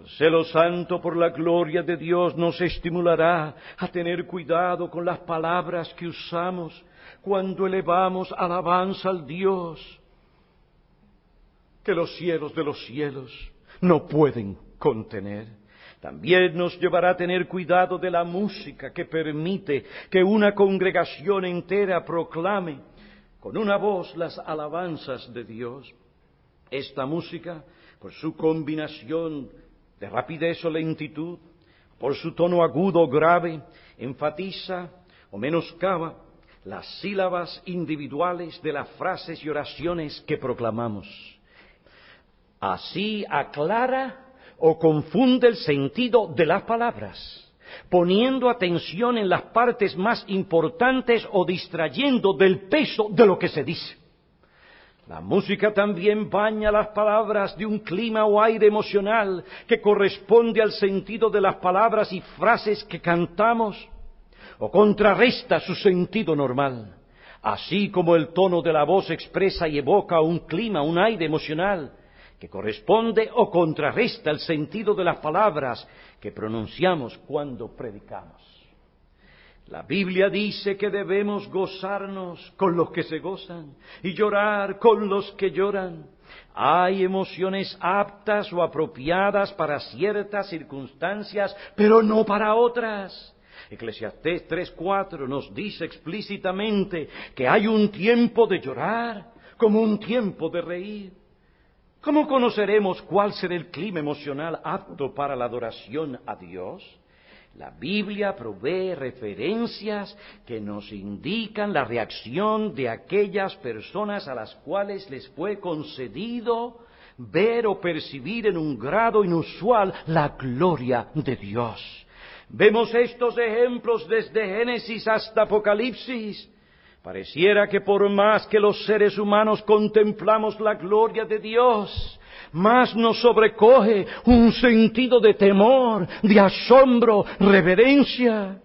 El celo santo por la gloria de Dios nos estimulará a tener cuidado con las palabras que usamos cuando elevamos alabanza al Dios que los cielos de los cielos no pueden contener. También nos llevará a tener cuidado de la música que permite que una congregación entera proclame con una voz las alabanzas de Dios. Esta música, por su combinación de rapidez o lentitud, por su tono agudo o grave, enfatiza o menoscaba las sílabas individuales de las frases y oraciones que proclamamos. Así aclara o confunde el sentido de las palabras, poniendo atención en las partes más importantes o distrayendo del peso de lo que se dice. La música también baña las palabras de un clima o aire emocional que corresponde al sentido de las palabras y frases que cantamos o contrarresta su sentido normal. Así como el tono de la voz expresa y evoca un clima, un aire emocional, que corresponde o contrarresta el sentido de las palabras que pronunciamos cuando predicamos. La Biblia dice que debemos gozarnos con los que se gozan y llorar con los que lloran. Hay emociones aptas o apropiadas para ciertas circunstancias, pero no para otras. Eclesiastés 3:4 nos dice explícitamente que hay un tiempo de llorar como un tiempo de reír. ¿Cómo conoceremos cuál será el clima emocional apto para la adoración a Dios? La Biblia provee referencias que nos indican la reacción de aquellas personas a las cuales les fue concedido ver o percibir en un grado inusual la gloria de Dios. Vemos estos ejemplos desde Génesis hasta Apocalipsis. Pareciera que por más que los seres humanos contemplamos la gloria de Dios, más nos sobrecoge un sentido de temor, de asombro, reverencia.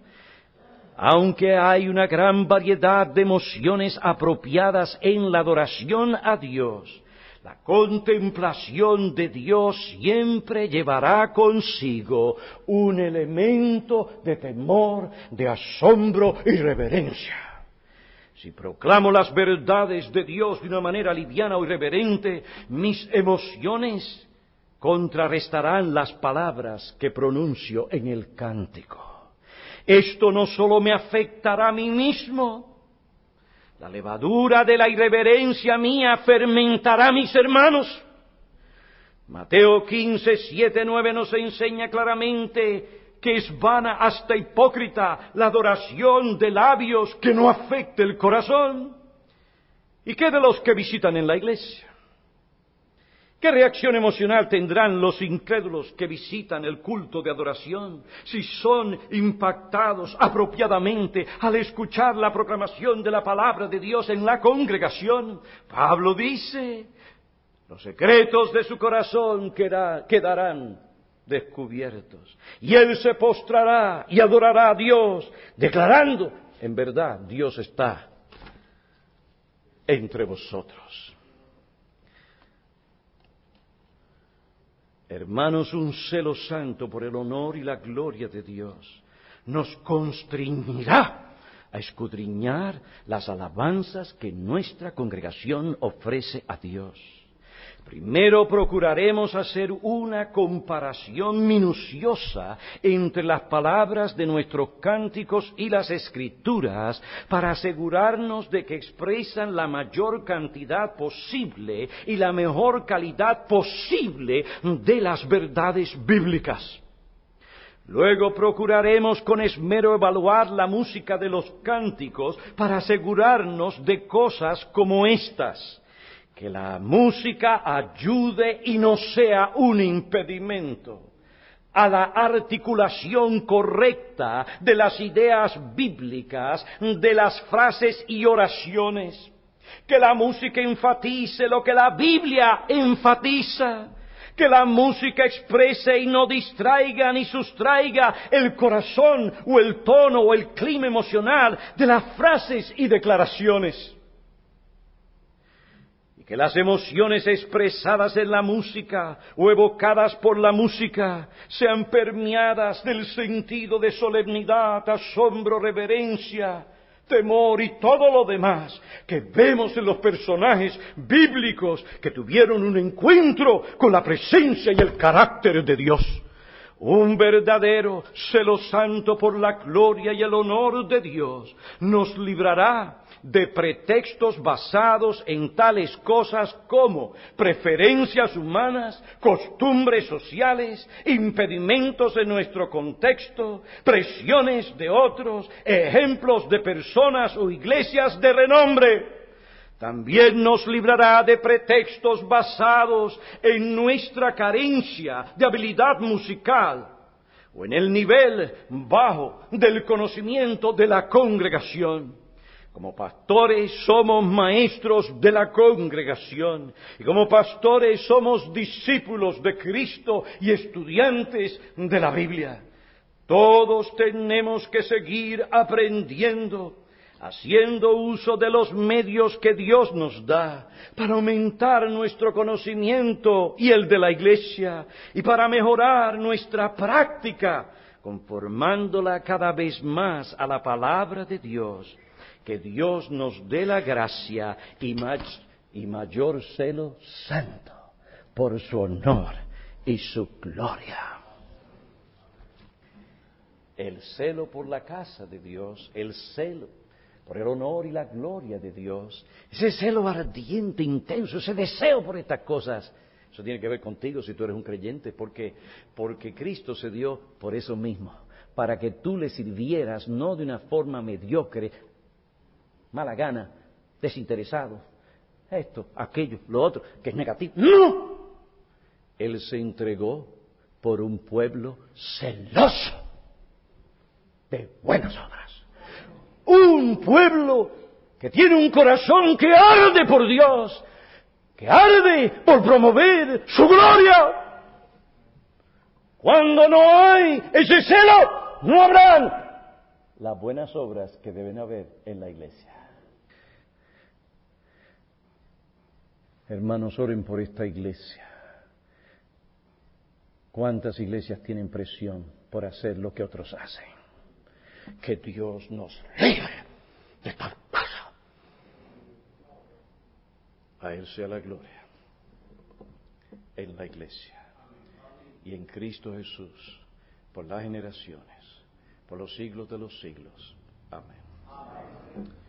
Aunque hay una gran variedad de emociones apropiadas en la adoración a Dios, la contemplación de Dios siempre llevará consigo un elemento de temor, de asombro y reverencia. Si proclamo las verdades de Dios de una manera liviana o irreverente, mis emociones contrarrestarán las palabras que pronuncio en el cántico. Esto no solo me afectará a mí mismo, la levadura de la irreverencia mía fermentará a mis hermanos. Mateo 15, 7, 9 nos enseña claramente que es vana hasta hipócrita la adoración de labios que no afecte el corazón. ¿Y qué de los que visitan en la iglesia? ¿Qué reacción emocional tendrán los incrédulos que visitan el culto de adoración si son impactados apropiadamente al escuchar la proclamación de la palabra de Dios en la congregación? Pablo dice, los secretos de su corazón quedarán descubiertos y él se postrará y adorará a Dios, declarando, en verdad, Dios está entre vosotros. Hermanos, un celo santo por el honor y la gloria de Dios nos constreñirá a escudriñar las alabanzas que nuestra congregación ofrece a Dios. Primero procuraremos hacer una comparación minuciosa entre las palabras de nuestros cánticos y las escrituras para asegurarnos de que expresan la mayor cantidad posible y la mejor calidad posible de las verdades bíblicas. Luego procuraremos con esmero evaluar la música de los cánticos para asegurarnos de cosas como estas que la música ayude y no sea un impedimento a la articulación correcta de las ideas bíblicas, de las frases y oraciones. Que la música enfatice lo que la Biblia enfatiza. Que la música exprese y no distraiga ni sustraiga el corazón o el tono o el clima emocional de las frases y declaraciones que las emociones expresadas en la música o evocadas por la música sean permeadas del sentido de solemnidad, asombro, reverencia, temor y todo lo demás que vemos en los personajes bíblicos que tuvieron un encuentro con la presencia y el carácter de Dios. Un verdadero celo santo por la gloria y el honor de Dios nos librará de pretextos basados en tales cosas como preferencias humanas, costumbres sociales, impedimentos de nuestro contexto, presiones de otros, ejemplos de personas o iglesias de renombre. También nos librará de pretextos basados en nuestra carencia de habilidad musical o en el nivel bajo del conocimiento de la congregación. Como pastores somos maestros de la congregación y como pastores somos discípulos de Cristo y estudiantes de la Biblia. Todos tenemos que seguir aprendiendo, haciendo uso de los medios que Dios nos da para aumentar nuestro conocimiento y el de la Iglesia y para mejorar nuestra práctica, conformándola cada vez más a la palabra de Dios que Dios nos dé la gracia y, mayor celo santo por su honor y su gloria. El celo por la casa de Dios, el celo por el honor y la gloria de Dios, ese celo ardiente, intenso, ese deseo por estas cosas, eso tiene que ver contigo si tú eres un creyente, porque Cristo se dio por eso mismo, para que tú le sirvieras no de una forma mediocre, mala gana, desinteresado, esto, aquello, lo otro, que es negativo. ¡No! Él se entregó por un pueblo celoso de buenas obras. Un pueblo que tiene un corazón que arde por Dios, que arde por promover su gloria. Cuando no hay ese celo, no habrán las buenas obras que deben haber en la iglesia. Hermanos, oren por esta iglesia. ¿Cuántas iglesias tienen presión por hacer lo que otros hacen? Que Dios nos libre de tal cosa. A Él sea la gloria en la iglesia y en Cristo Jesús por las generaciones, por los siglos de los siglos. Amén.